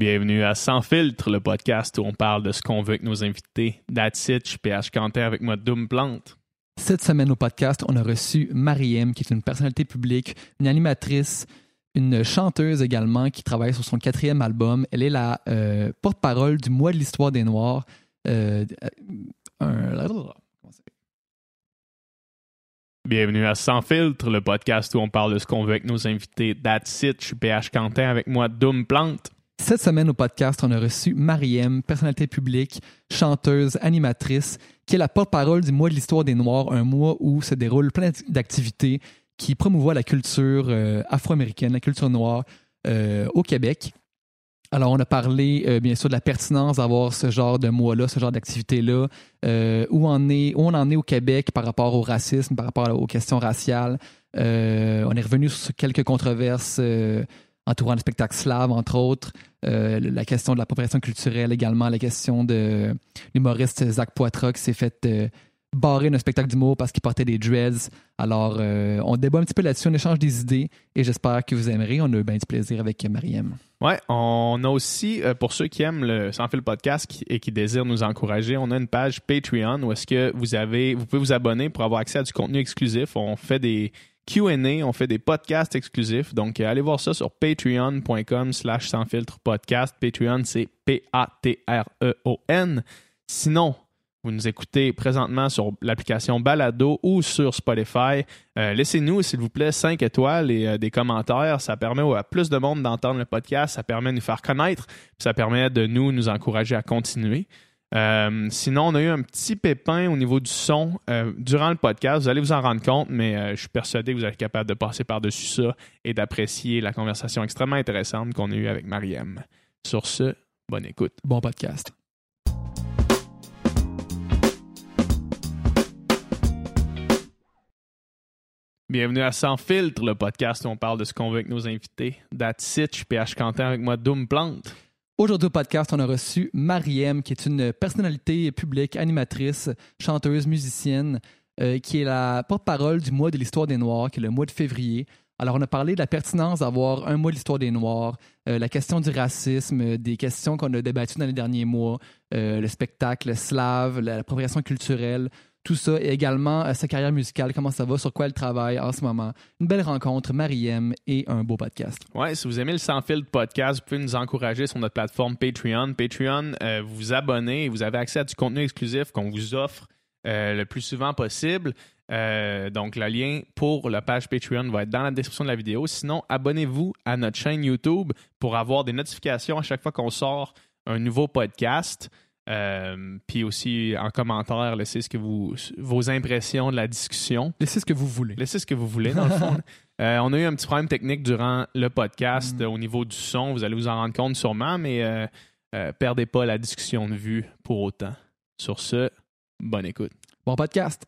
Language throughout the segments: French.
Bienvenue à Sans filtre, le podcast où on parle de ce qu'on veut avec nos invités. That's it, je suis PH Quentin avec moi, Doom Plante. Cette semaine au podcast, on a reçu Mariem, qui est une personnalité publique, une animatrice, une chanteuse également qui travaille sur son quatrième album. Elle est la euh, porte-parole du mois de l'histoire des Noirs. Euh, un- Bienvenue à Sans filtre, le podcast où on parle de ce qu'on veut avec nos invités. That's it, je suis PH Quentin avec moi, Doom Plante. Cette semaine au podcast, on a reçu Mariem, personnalité publique, chanteuse, animatrice, qui est la porte-parole du mois de l'histoire des Noirs, un mois où se déroulent plein d'activités qui promouvoient la culture euh, afro-américaine, la culture noire euh, au Québec. Alors, on a parlé, euh, bien sûr, de la pertinence d'avoir ce genre de mois-là, ce genre d'activité-là, où, on est, où on en est au Québec par rapport au racisme, par rapport aux questions raciales. On est revenu sur quelques controverses entourant le spectacle slave, entre autres. Euh, la question de l'appropriation culturelle également, la question de l'humoriste Zach Poitras qui s'est fait euh, barrer d'un spectacle d'humour parce qu'il portait des dreads. Alors, euh, on débat un petit peu là-dessus, on échange des idées et j'espère que vous aimerez. On a eu bien du plaisir avec Mariem. Ouais, on a aussi, pour ceux qui aiment le Sans fil podcast et qui désirent nous encourager, on a une page Patreon où est-ce que vous avez, vous pouvez vous abonner pour avoir accès à du contenu exclusif. On fait des Q&A, on fait des podcasts exclusifs. Donc, euh, allez voir ça sur patreon.com slash sans filtre podcast. Patreon, c'est P-A-T-R-E-O-N. Sinon, vous nous écoutez présentement sur l'application Balado ou sur Spotify. Euh, Laissez-nous, s'il vous plaît, 5 étoiles et euh, des commentaires. Ça permet à plus de monde d'entendre le podcast. Ça permet de nous faire connaître. Ça permet de nous, nous encourager à continuer. Euh, sinon, on a eu un petit pépin au niveau du son euh, durant le podcast. Vous allez vous en rendre compte, mais euh, je suis persuadé que vous êtes capable de passer par-dessus ça et d'apprécier la conversation extrêmement intéressante qu'on a eue avec Mariem. Sur ce, bonne écoute. Bon podcast. Bienvenue à Sans filtre, le podcast où on parle de ce qu'on veut avec nos invités. That's it, je suis PH Quentin avec moi, Doom Plante. Aujourd'hui au podcast, on a reçu Mariem, qui est une personnalité publique, animatrice, chanteuse, musicienne, euh, qui est la porte-parole du mois de l'histoire des Noirs, qui est le mois de février. Alors, on a parlé de la pertinence d'avoir un mois de l'histoire des Noirs, euh, la question du racisme, des questions qu'on a débattues dans les derniers mois, euh, le spectacle slave, l'appropriation culturelle, tout ça, et également euh, sa carrière musicale, comment ça va, sur quoi elle travaille en ce moment. Une belle rencontre, Mariem, et un beau podcast. Ouais, si vous aimez le Sans filtre podcast, vous pouvez nous encourager sur notre plateforme Patreon. Patreon, euh, vous vous abonnez et vous avez accès à du contenu exclusif qu'on vous offre euh, le plus souvent possible. Donc, le lien pour la page Patreon va être dans la description de la vidéo. Sinon, abonnez-vous à notre chaîne YouTube pour avoir des notifications à chaque fois qu'on sort un nouveau podcast. Euh, puis aussi, en commentaire, laissez ce que vous, vos impressions de la discussion. Laissez ce que vous voulez. Laissez ce que vous voulez, dans le fond. Euh, on a eu un petit problème technique durant le podcast Mm. euh, au niveau du son. Vous allez vous en rendre compte sûrement, mais euh, euh, perdez pas la discussion de vue pour autant. Sur ce, bonne écoute. Bon podcast.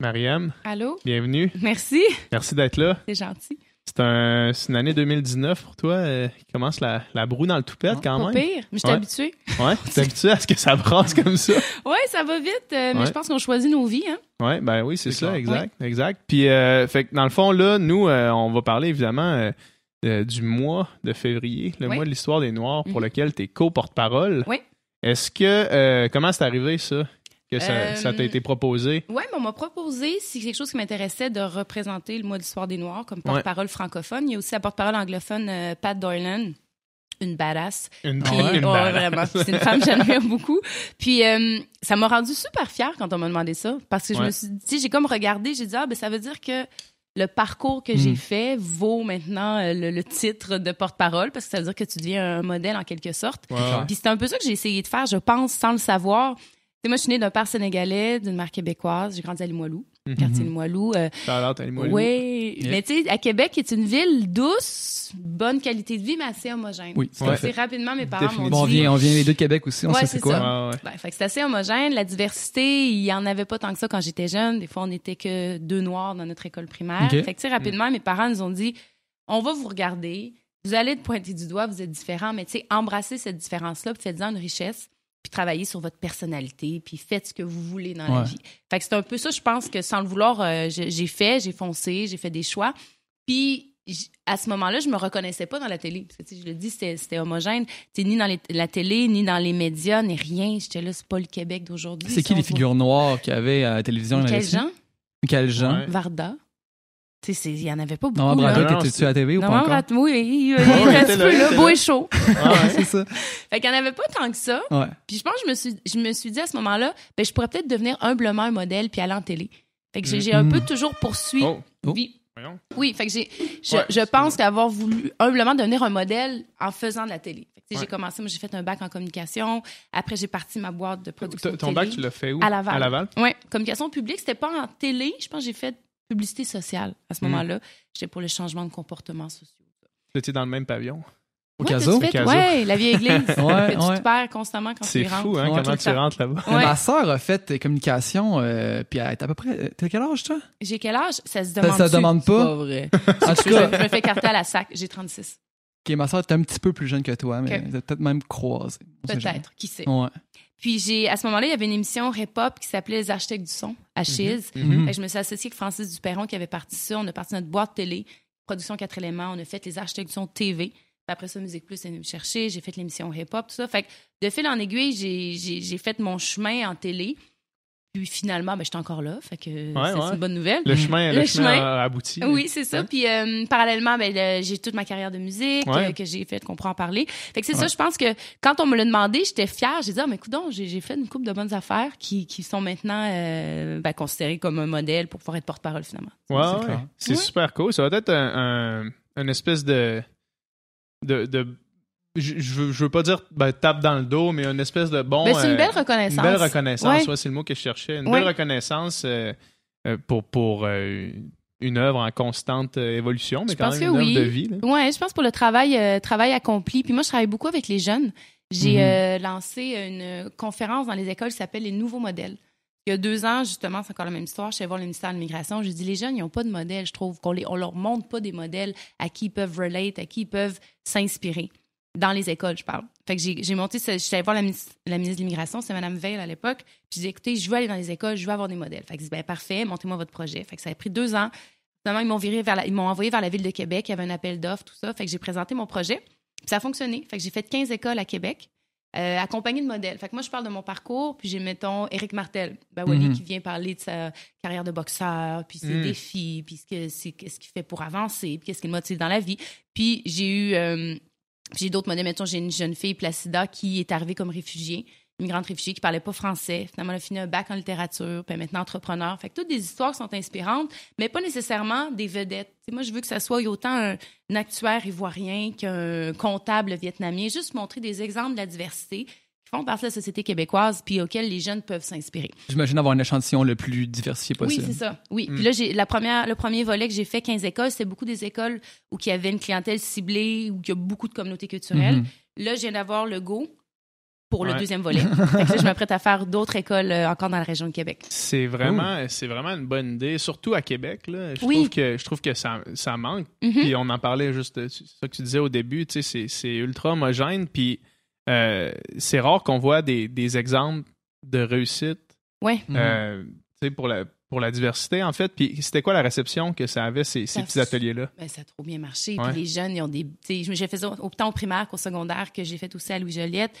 Mariam, Allô? bienvenue. Merci, Merci d'être là. c'est gentil. C'est un, c'est une année 2019 pour toi euh, qui commence la, la broue dans le toupette Ah, quand Pas même. pire, mais je suis Ouais. habituée. Ouais, t'es habitué à ce que ça brasse comme ça. Ouais, ça va vite, euh, mais Ouais. je pense qu'on choisit nos vies. Hein? Ouais, ben oui, c'est ça, clair. exact, exact. Puis, euh, fait que dans le fond, là, nous, euh, on va parler évidemment euh, euh, du mois de février, le Oui. mois de l'histoire des Noirs, pour Mhm. lequel tu es co-porte-parole. Oui. Est-ce que, euh, comment c'est arrivé ça, que ça, Euh, ça t'a été proposé? Ouais, mais on m'a proposé, c'est quelque chose qui m'intéressait, de représenter le mois d'histoire des Noirs comme porte-parole francophone. Il y a aussi la porte-parole anglophone euh, Pat Doylan, une badass. Une, Puis, une ouais, badass. vraiment, c'est une femme que j'admire beaucoup. Puis euh, ça m'a rendu super fière quand on m'a demandé ça, parce que je Ouais. me suis dit, j'ai comme regardé, j'ai dit ah ben ça veut dire que le parcours que Mm. j'ai fait vaut maintenant euh, le, le titre de porte-parole, parce que ça veut dire que tu deviens un modèle en quelque sorte. Puis c'est un peu ça que j'ai essayé de faire, je pense, sans le savoir. Moi, je suis née d'un père sénégalais, d'une mère québécoise. J'ai grandi à Limoilou, Mhm. quartier Limoilou. Euh, à Limoilou. oui, Yeah. mais tu sais, à Québec, qui est une ville douce, bonne qualité de vie, mais assez homogène. Oui, Ouais. C'est rapidement, mes parents m'ont Bon, on dit... vient, on vient les deux de Québec aussi, on Ouais, sait c'est c'est quoi. ça. Ouais, ouais. Ben, fait que c'est assez homogène. La diversité, il y en avait pas tant que ça quand j'étais jeune. Des fois, on n'était que deux noirs dans notre école primaire. Ok. Fait que, tu sais, rapidement, mes parents nous ont dit on va vous regarder, vous allez te pointer du doigt, vous êtes différents, mais tu sais, embrassez cette différence-là, puis faites-en une richesse. Puis travailler sur votre personnalité, puis faites ce que vous voulez dans Ouais. la vie. Fait que c'est un peu ça, je pense que sans le vouloir, euh, j'ai fait, j'ai foncé, j'ai fait des choix. Puis à ce moment-là, je me reconnaissais pas dans la télé. Parce que, tu sais, je le dis, c'était homogène. Tu sais, ni dans les- la télé, ni dans les médias, ni rien. J'étais là, c'est pas le Québec d'aujourd'hui. C'est qui on les figures noires qu'il y avait à la télévision? Là-dessus? Jean, Michael Jean. Ouais. Varda. Tu sais, c'est- il y en avait pas beaucoup. Non, non, t'étais-tu à la TV ou pas encore? Oui, il, il, reste t'es là, peu, là, beau et chaud. Ah ouais. c'est ça. Fait qu'il n'y en avait pas tant que ça. Ouais. Puis je pense que je me suis, je me suis dit à ce moment-là, ben, je pourrais peut-être devenir humblement un modèle puis aller en télé. Fait que j'ai un Mm. peu toujours poursuivi. Oh, Oh. Oui, fait que j'ai, je, Ouais, je pense qu'avoir voulu humblement devenir un modèle en faisant de la télé. Ouais. J'ai commencé, moi j'ai fait un bac en communication. Après j'ai parti ma boîte de production Ton ton télé. bac, tu l'as fait où? À Laval. À Laval? Ouais, communication publique, c'était pas en télé. Je pense que j'ai fait publicité sociale à ce Mm. moment-là. J'étais pour le changement de comportement social. Tu étais dans le même pavillon? Au Ouais, caso? fait- Caso. Ouais, la vieille église. Ouais, tu ouais. te perds constamment quand tu C'est rentres. fou, hein, Ouais, comment tu rentres là-bas. Ouais. Ma sœur a fait communication, euh, puis elle est à peu près. T'as quel âge, toi? J'ai quel âge? Ça se Ça- demande ça se demande pas? pas vrai. En tout je, cas, je me fais carter à la sac. J'ai 36. ok, ma sœur est un petit peu plus jeune que toi, mais Ok. vous êtes peut-être même jamais. Peut-être. Qui sait? Ouais. Puis j'ai, à ce moment-là, il y avait une émission hip-hop qui s'appelait Les Architectes du son à Chiz. Mhm. Fait que je me suis associée avec Francis Duperron qui avait parti ça. On a parti notre boîte télé, production 4 éléments. On a fait Les Architectes du son TV. Puis après ça, Musique Plus est venu me chercher. J'ai fait l'émission hip-hop, tout ça. Fait que de fil en aiguille, j'ai, j'ai, j'ai fait mon chemin en télé. Puis finalement, ben, j'étais encore là. Fait que c'est, ouais. une bonne nouvelle. Le chemin, le Le chemin chemin. a abouti. Oui, c'est ça. Puis euh, parallèlement, ben, j'ai toute ma carrière de musique Ouais. euh, que j'ai fait qu'on pourra en parler. Fait que c'est ça, je pense que quand on me l'a demandé, j'étais fière. J'ai dit, ah, mais écoute, j'ai j'ai fait une couple de bonnes affaires qui, qui sont maintenant euh, ben, considérées comme un modèle pour pouvoir être porte-parole finalement. Ouais, C'est super cool. Ça va être un, un- une espèce de. de, de- je, je veux, pas dire ben, tape dans le dos, mais une espèce de bon. Ben, c'est une euh, belle reconnaissance. Une belle reconnaissance, Ouais. ouais, c'est le mot que je cherchais. Une Ouais. belle reconnaissance euh, euh, pour, pour une œuvre en constante euh, évolution, mais Je quand pense même que une oui. œuvre de vie. Ouais, je pense pour le travail, euh, travail accompli. Puis moi, je travaille beaucoup avec les jeunes. J'ai Mhm. euh, lancé une conférence dans les écoles qui s'appelle Les Nouveaux Modèles. Il y a deux ans, justement, c'est encore la même histoire. Je suis allée voir le ministère de l'Immigration. Je dis, les jeunes, ils n'ont pas de modèle. Je trouve qu'on les, on leur montre pas des modèles à qui ils peuvent relate, à qui ils peuvent s'inspirer. Dans les écoles, je parle. Fait que j'ai monté, je suis allée voir la, ministre- la ministre de l'Immigration, c'est Mme Veil à l'époque. Puis j'ai dit, écoutez, je veux aller dans les écoles, je veux avoir des modèles. Fait que dis, ben parfait, montez-moi votre projet. Fait que ça a pris deux ans. Finalement, ils m'ont viré vers la- ils m'ont envoyé vers la ville de Québec. Il y avait un appel d'offres, tout ça. Fait que j'ai présenté mon projet. Puis ça a fonctionné. Fait que j'ai fait 15 écoles à Québec, euh, de modèles. Fait que moi, je parle de mon parcours, puis j'ai, mettons, Éric Martel, ben, Wally, Mhm. qui vient parler de sa carrière de boxeur, puis ses Mhm. défis, puis ce, que, c'est, qu'est-ce qu'il fait pour avancer, puis qu'est-ce qui le motive dans la vie. Puis j'ai eu... euh, j'ai d'autres modèles. Mettons, j'ai une jeune fille, Placida, qui est arrivée comme réfugiée, immigrante réfugiée, qui parlait pas français. Finalement, elle a fini un bac en littérature, puis maintenant entrepreneur. Fait que toutes des histoires sont inspirantes, mais pas nécessairement des vedettes. Moi, je veux que ça soit autant un, un actuaire ivoirien qu'un comptable vietnamien. Juste montrer des exemples de la diversité font partie de la société québécoise, puis auxquels les jeunes peuvent s'inspirer. J'imagine avoir un échantillon le plus diversifié possible. Oui, c'est ça. Oui. Mm. Puis là, j'ai la première, le premier volet que j'ai fait, 15 écoles, c'est beaucoup des écoles où il y avait une clientèle ciblée, où il y a beaucoup de communautés culturelles. Mhm. Là, je viens d'avoir le go pour le Ouais. deuxième volet. fait que là, je m'apprête à faire d'autres écoles euh, encore dans la région de Québec. C'est vraiment, c'est vraiment une bonne idée, surtout à Québec. Là. Je Oui. trouve que, je trouve que ça, ça manque. Mhm. Puis on en parlait juste, c'est ça que tu disais au début, tu sais, c'est- c'est ultra homogène. Puis euh, c'est rare qu'on voit des, des exemples de réussite Ouais. Mhm. euh, pour la, pour la diversité, en fait. Puis c'était quoi la réception que ça avait, ces, ces Ça- petits ateliers-là? Ben, ça a trop bien marché. Ouais. Puis les jeunes, ils ont des. tu sais, J'ai fait ça autant au primaire qu'au secondaire, que j'ai fait aussi à Louis-Joliette.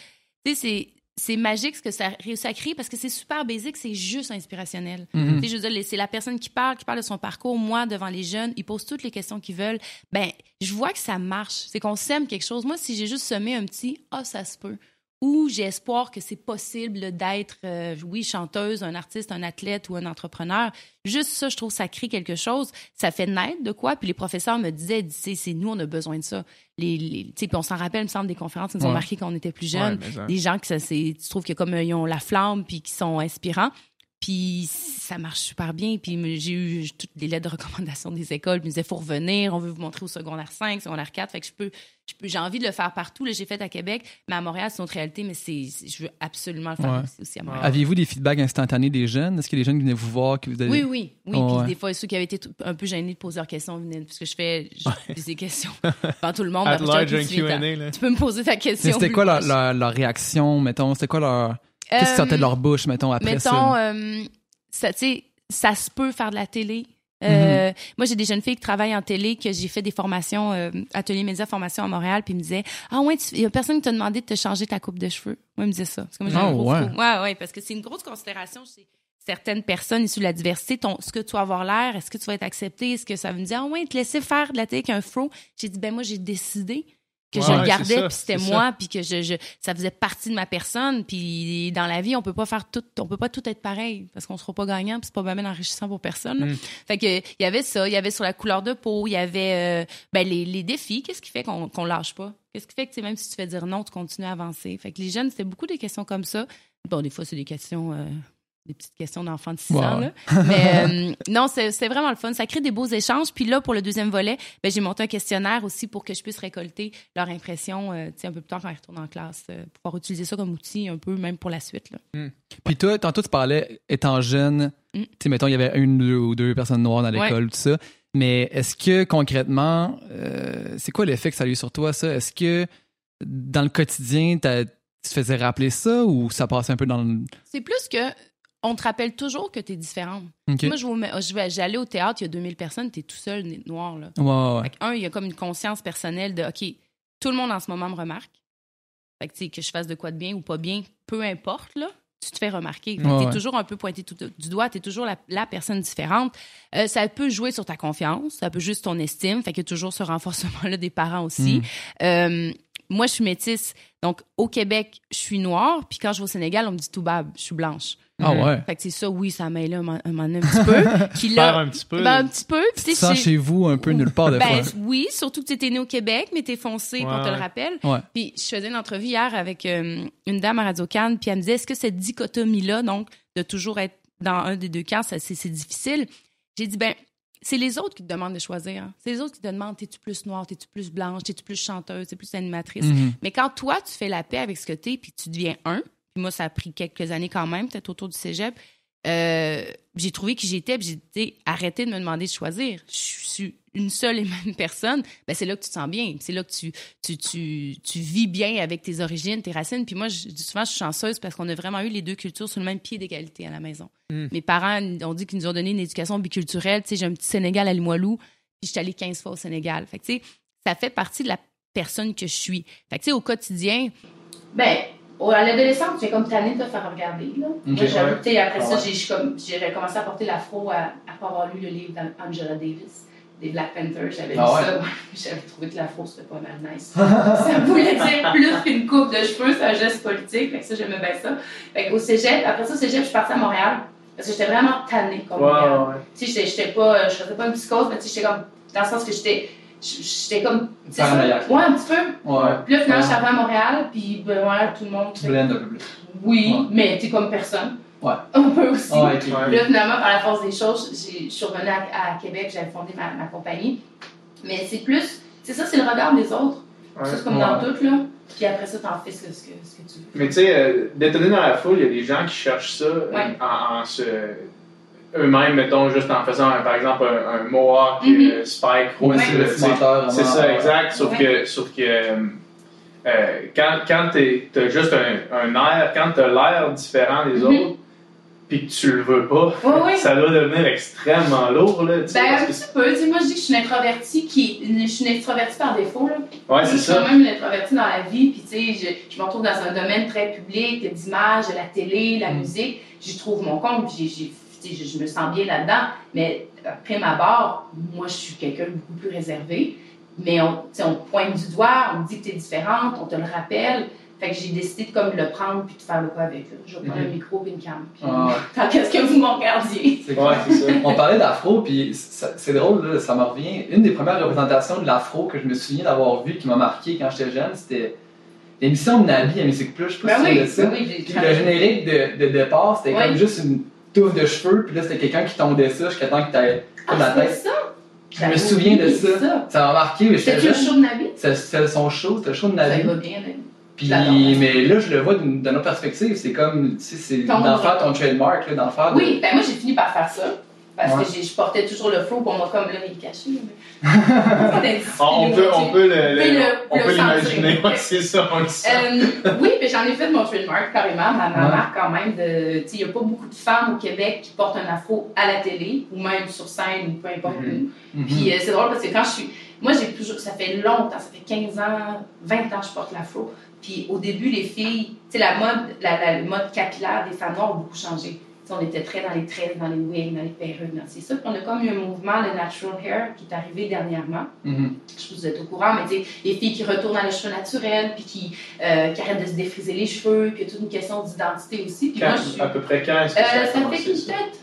Tu sais, c'est- magique ce que ça a réussi à créer parce que c'est super basique, c'est juste inspirationnel. Tu sais, je veux dire, c'est la personne qui parle, qui parle de son parcours. Moi, devant les jeunes, ils posent toutes les questions qu'ils veulent. Ben, je vois que ça marche. C'est qu'on sème quelque chose. Moi, si j'ai juste semé un petit « Ah, ça se peut », ou j'ai espoir que c'est possible d'être, euh, oui, chanteuse, un artiste, un athlète ou un entrepreneur, juste ça, je trouve, ça crée quelque chose. Ça fait naître de quoi. Puis les professeurs me disaient, c'est nous, on a besoin de ça. Les, les- puis on s'en rappelle, il me semble, des conférences qui nous ont marqué quand on était plus jeunes Ouais, des gens qui ça, tu trouves que comme euh, ils ont la flamme puis qui sont inspirants. Puis ça marche super bien. Puis j'ai eu toutes les lettres de recommandation des écoles. Puis ils me disaient, faut revenir, on veut vous montrer au secondaire 5, secondaire 4. Fait que je peux, j'ai envie de le faire partout. Là, j'ai fait à Québec, mais à Montréal, c'est une autre réalité. Mais c'est, je veux absolument le faire Ouais. aussi, aussi à Montréal. Aviez-vous des feedbacks instantanés des jeunes? Est-ce que les jeunes venaient vous voir? Que vous avez... Oui, oui, oui. Oh, Puis ouais. des fois, ceux qui avaient été un peu gênés de poser leurs questions venaient, parce que je fais, je pose des questions devant tout le monde. Après, large, un tu, là. peux me poser ta question. Mais c'était quoi leur, leur réaction, mettons? C'était quoi leur... Qu'est-ce qui sortait de leur bouche, mettons, après Mettons, ça? euh, ça, tu sais, ça se peut faire de la télé. Euh, Mm-hmm. Moi, j'ai des jeunes filles qui travaillent en télé, que j'ai fait des formations, euh, atelier média formation à Montréal, puis ils me disaient Ah ouais, il y a personne qui t'a demandé de te changer ta coupe de cheveux. Moi, ils me disaient ça. Parce que moi, Ah gros ouais. Ouais, ouais, parce que c'est une grosse considération chez certaines personnes issues de la diversité. Ton, ce que tu vas avoir l'air, est-ce que tu vas être accepté? Est-ce que ça veut me dire Ah ouais, te laisser faire de la télé avec un fro? J'ai dit Ben moi, j'ai décidé que je le gardais, puis c'était moi, puis que je, je, ça faisait partie de ma personne. Puis dans la vie, on peut pas faire tout, on peut pas tout être pareil parce qu'on sera pas gagnant, puis c'est pas bien enrichissant pour personne. Mm. Fait que il y avait ça, il y avait sur la couleur de peau, il y avait euh, ben, les, les défis. Qu'est-ce qui fait qu'on qu'on lâche pas? Qu'est-ce qui fait que même si tu fais dire non, tu continues à avancer? Fait que les jeunes, c'était beaucoup des questions comme ça. Bon, des fois, c'est des questions. euh, des petites questions d'enfants de 6 Ouais, ans. Là. Mais euh, non, c'est vraiment le fun. Ça crée des beaux échanges. Puis là, pour le deuxième volet, ben, j'ai monté un questionnaire aussi pour que je puisse récolter leur impression euh, un peu plus tard quand ils retournent en classe. euh, pour pouvoir utiliser ça comme outil un peu, même pour la suite. Là. Puis toi, tantôt, tu parlais, étant jeune, Mm. tu sais, mettons, il y avait une deux, ou deux personnes noires dans l'école, tout ça. Mais est-ce que, concrètement, c'est quoi l'effet que ça a eu sur toi, ça? Est-ce que, dans le quotidien, t'as- tu te faisais rappeler ça ou ça passait un peu dans le... C'est plus que on te rappelle toujours que tu es différente. Moi, je vais, j'allais au théâtre, il y a 2000 personnes, tu es tout seul, noir. Là. Ouais, un, il y a comme une conscience personnelle de, OK, tout le monde en ce moment me remarque. Fait que, tu que je fasse de quoi de bien ou pas bien, peu importe, là, tu te fais remarquer. T'es ouais. toujours un peu pointé tout- du doigt, tu es toujours la, la personne différente. Euh, ça peut jouer sur ta confiance, ça peut jouer sur ton estime. Fait qu'il y a toujours ce renforcement-là des parents aussi. Mm. Euh, moi, je suis métisse. Donc, au Québec, je suis noire. Puis quand je vais au Sénégal, on me dit tout bab, je suis blanche. Ah ouais. Fait que c'est ça, oui, ça là un, un, un petit peu. Puis Faire là, un petit peu. ben, un petit peu. Tu sais, chez vous un peu nulle part de ben, fois. oui, surtout que tu étais né au Québec, mais t'es foncé, puis on Ouais, te le ouais. rappelle. Ouais. Puis je faisais une entrevue hier avec euh, une dame à Radio Cannes, puis elle me disait est-ce que cette dichotomie-là, donc de toujours être dans un des deux camps, c'est, difficile? J'ai dit ben c'est les autres qui te demandent de choisir. hein. C'est les autres qui te demandent t'es-tu plus noire, t'es-tu plus blanche, t'es-tu plus chanteuse, t'es plus animatrice? Mhm. Mais quand toi, tu fais la paix avec ce que t'es, puis tu deviens un, puis moi, ça a pris quelques années quand même, peut-être autour du cégep, euh, j'ai trouvé qui j'étais, puis j'ai dit, arrêtez de me demander de choisir. Je suis une seule et même personne. Ben, c'est là que tu te sens bien. C'est là que tu, tu, tu, tu vis bien avec tes origines, tes racines. Puis moi, je souvent, je suis chanceuse parce qu'on a vraiment eu les deux cultures sur le même pied d'égalité à la maison. Mm. Mes parents ont dit qu'ils nous ont donné une éducation biculturelle. Tu sais, j'ai un petit Sénégal à Limoilou, puis je suis allée 15 fois au Sénégal. Fait que, tu sais, ça fait partie de la personne que je suis. Fait que, tu sais, au quotidien, ben, au- à l'adolescence, j'ai comme tanné de te faire regarder. Là. Moi, après Ah ça, ouais. j'ai- commencé à porter l'afro à, pas avoir lu le livre d'Angela Davis, des Black Panthers. J'avais Ah lu ouais? ça. J'avais trouvé que l'afro, c'était pas mal nice. ça voulait dire plus qu'une coupe de cheveux, c'est un geste politique. Fait que ça, j'aimais bien ça. Fait qu'au cégep, après ça, au cégep, je suis partie à Montréal. Parce que j'étais vraiment tannée comme Montréal. ouais, ouais. Tu sais, j'étais- j'étais pas, je faisais pas une psychose, mais tu sais, j'étais comme, dans le sens que j'étais, j'étais comme, tu sais, ça- Paranoïaque. ouais, un petit peu. Ouais. Puis là, finalement, Ouais. je suis arrivée à Montréal, puis ben, voilà, tout le monde. Tu blendes un peu plus. Oui, Ouais. mais t'es comme personne. Ouais. Un peu aussi. Ouais, ok. Puis là, finalement, par la force des choses, j'ai- je suis revenue à, à Québec, j'avais fondé ma, ma compagnie. Mais c'est plus, c'est ça, c'est le regard des autres. Ça, c'est comme Ouais. dans tout, là. Puis après ça, t'en fais ce que, ce que, tu veux. Mais tu sais, euh, détonner dans la foule, il y a des gens qui cherchent ça euh, Ouais. en, en se. Eux-mêmes, mettons, juste en faisant, un- par exemple, un, un mohawk, Mhm. euh, spike, Ouais. rouge, C'est ça, ouais. exact. Sauf Ouais. que, sauf que euh, euh, quand, quand t'es- t'as juste un, un air, quand t'as l'air différent des Mhm. autres, puis que tu le veux pas, Ouais, ouais. ça doit devenir extrêmement lourd, là, tu Ben, un petit peu. Tu sais, moi, je dis que je suis une introvertie qui. Je suis une par défaut, là. Ouais, je c'est suis ça. quand même une introvertie dans la vie, puis tu sais, je, je me retrouve dans un domaine très public, d'image, de la télé, la Mm. musique. J'y trouve mon compte, puis j'ai- je, je me sens bien là-dedans. Mais après ma barre, moi, je suis quelqu'un de beaucoup plus réservé. Mais on, on te pointe du doigt, on me dit que tu es différente, on te le rappelle. Fait que j'ai décidé de comme le prendre puis de faire le pas avec. Là. Je vais prendre Mhm. un micro puis une cam. Puis, Ah tant qu'est-ce que vous m'en regardiez. C'est Ouais, clair. c'est ça. On parlait d'afro, puis c'est drôle, là, ça me revient. Une des premières représentations de l'afro que je me souviens d'avoir vu qui m'a marqué quand j'étais jeune, c'était l'émission de Nabi à Musique Plus. Je sais pas Ben si tu oui, savais ça. ben oui, Puis le générique de, de départ, c'était Oui. comme juste une, touffe de cheveux, puis là, c'était quelqu'un qui tondait ça jusqu'à temps que t'avais Ah, la tête. ça? Je me souviens de ça. Ça m'a marqué, mais C'était le show de Navi? C'était son show, c'était le show de Ça Navi. va bien, Navi. Puis, mais là, je le vois d'une autre perspective. C'est comme, tu sais, c'est d'en faire ton trademark, là, d'en faire. de- Oui, ben moi j'ai fini par faire ça. Parce Ouais. que je portais toujours le faux pour moi, comme là, il est caché. mais- on, peut, on peut l'imaginer. Ouais, c'est ça, on le sent. Euh, oui, mais j'en ai fait mon trademark carrément, ma, ma Ouais. marque quand même. Il n'y a pas beaucoup de femmes au Québec qui portent un afro à la télé ou même sur scène ou peu importe Mhm. où. Mhm. Puis euh, c'est drôle parce que quand je suis. Moi, j'ai toujours. Ça fait longtemps, ça fait 15 ans, 20 ans que je porte l'afro. Puis au début, les filles. Tu sais, la mode, la, la mode capillaire des femmes noires a beaucoup changé. On était très dans les tresses, dans les wigs, dans les perruques, dans c'est ça. Puis on a comme eu un mouvement, le natural hair, qui est arrivé dernièrement. Je sais pas si vous êtes au courant, mais tu sais, les filles qui retournent à les cheveux naturels, puis qui, euh, qui arrêtent de se défriser les cheveux, puis il y a toute une question d'identité aussi. Puis Quand- moi, je suis. à peu près quand est-ce que Euh, ça ça fait peut-être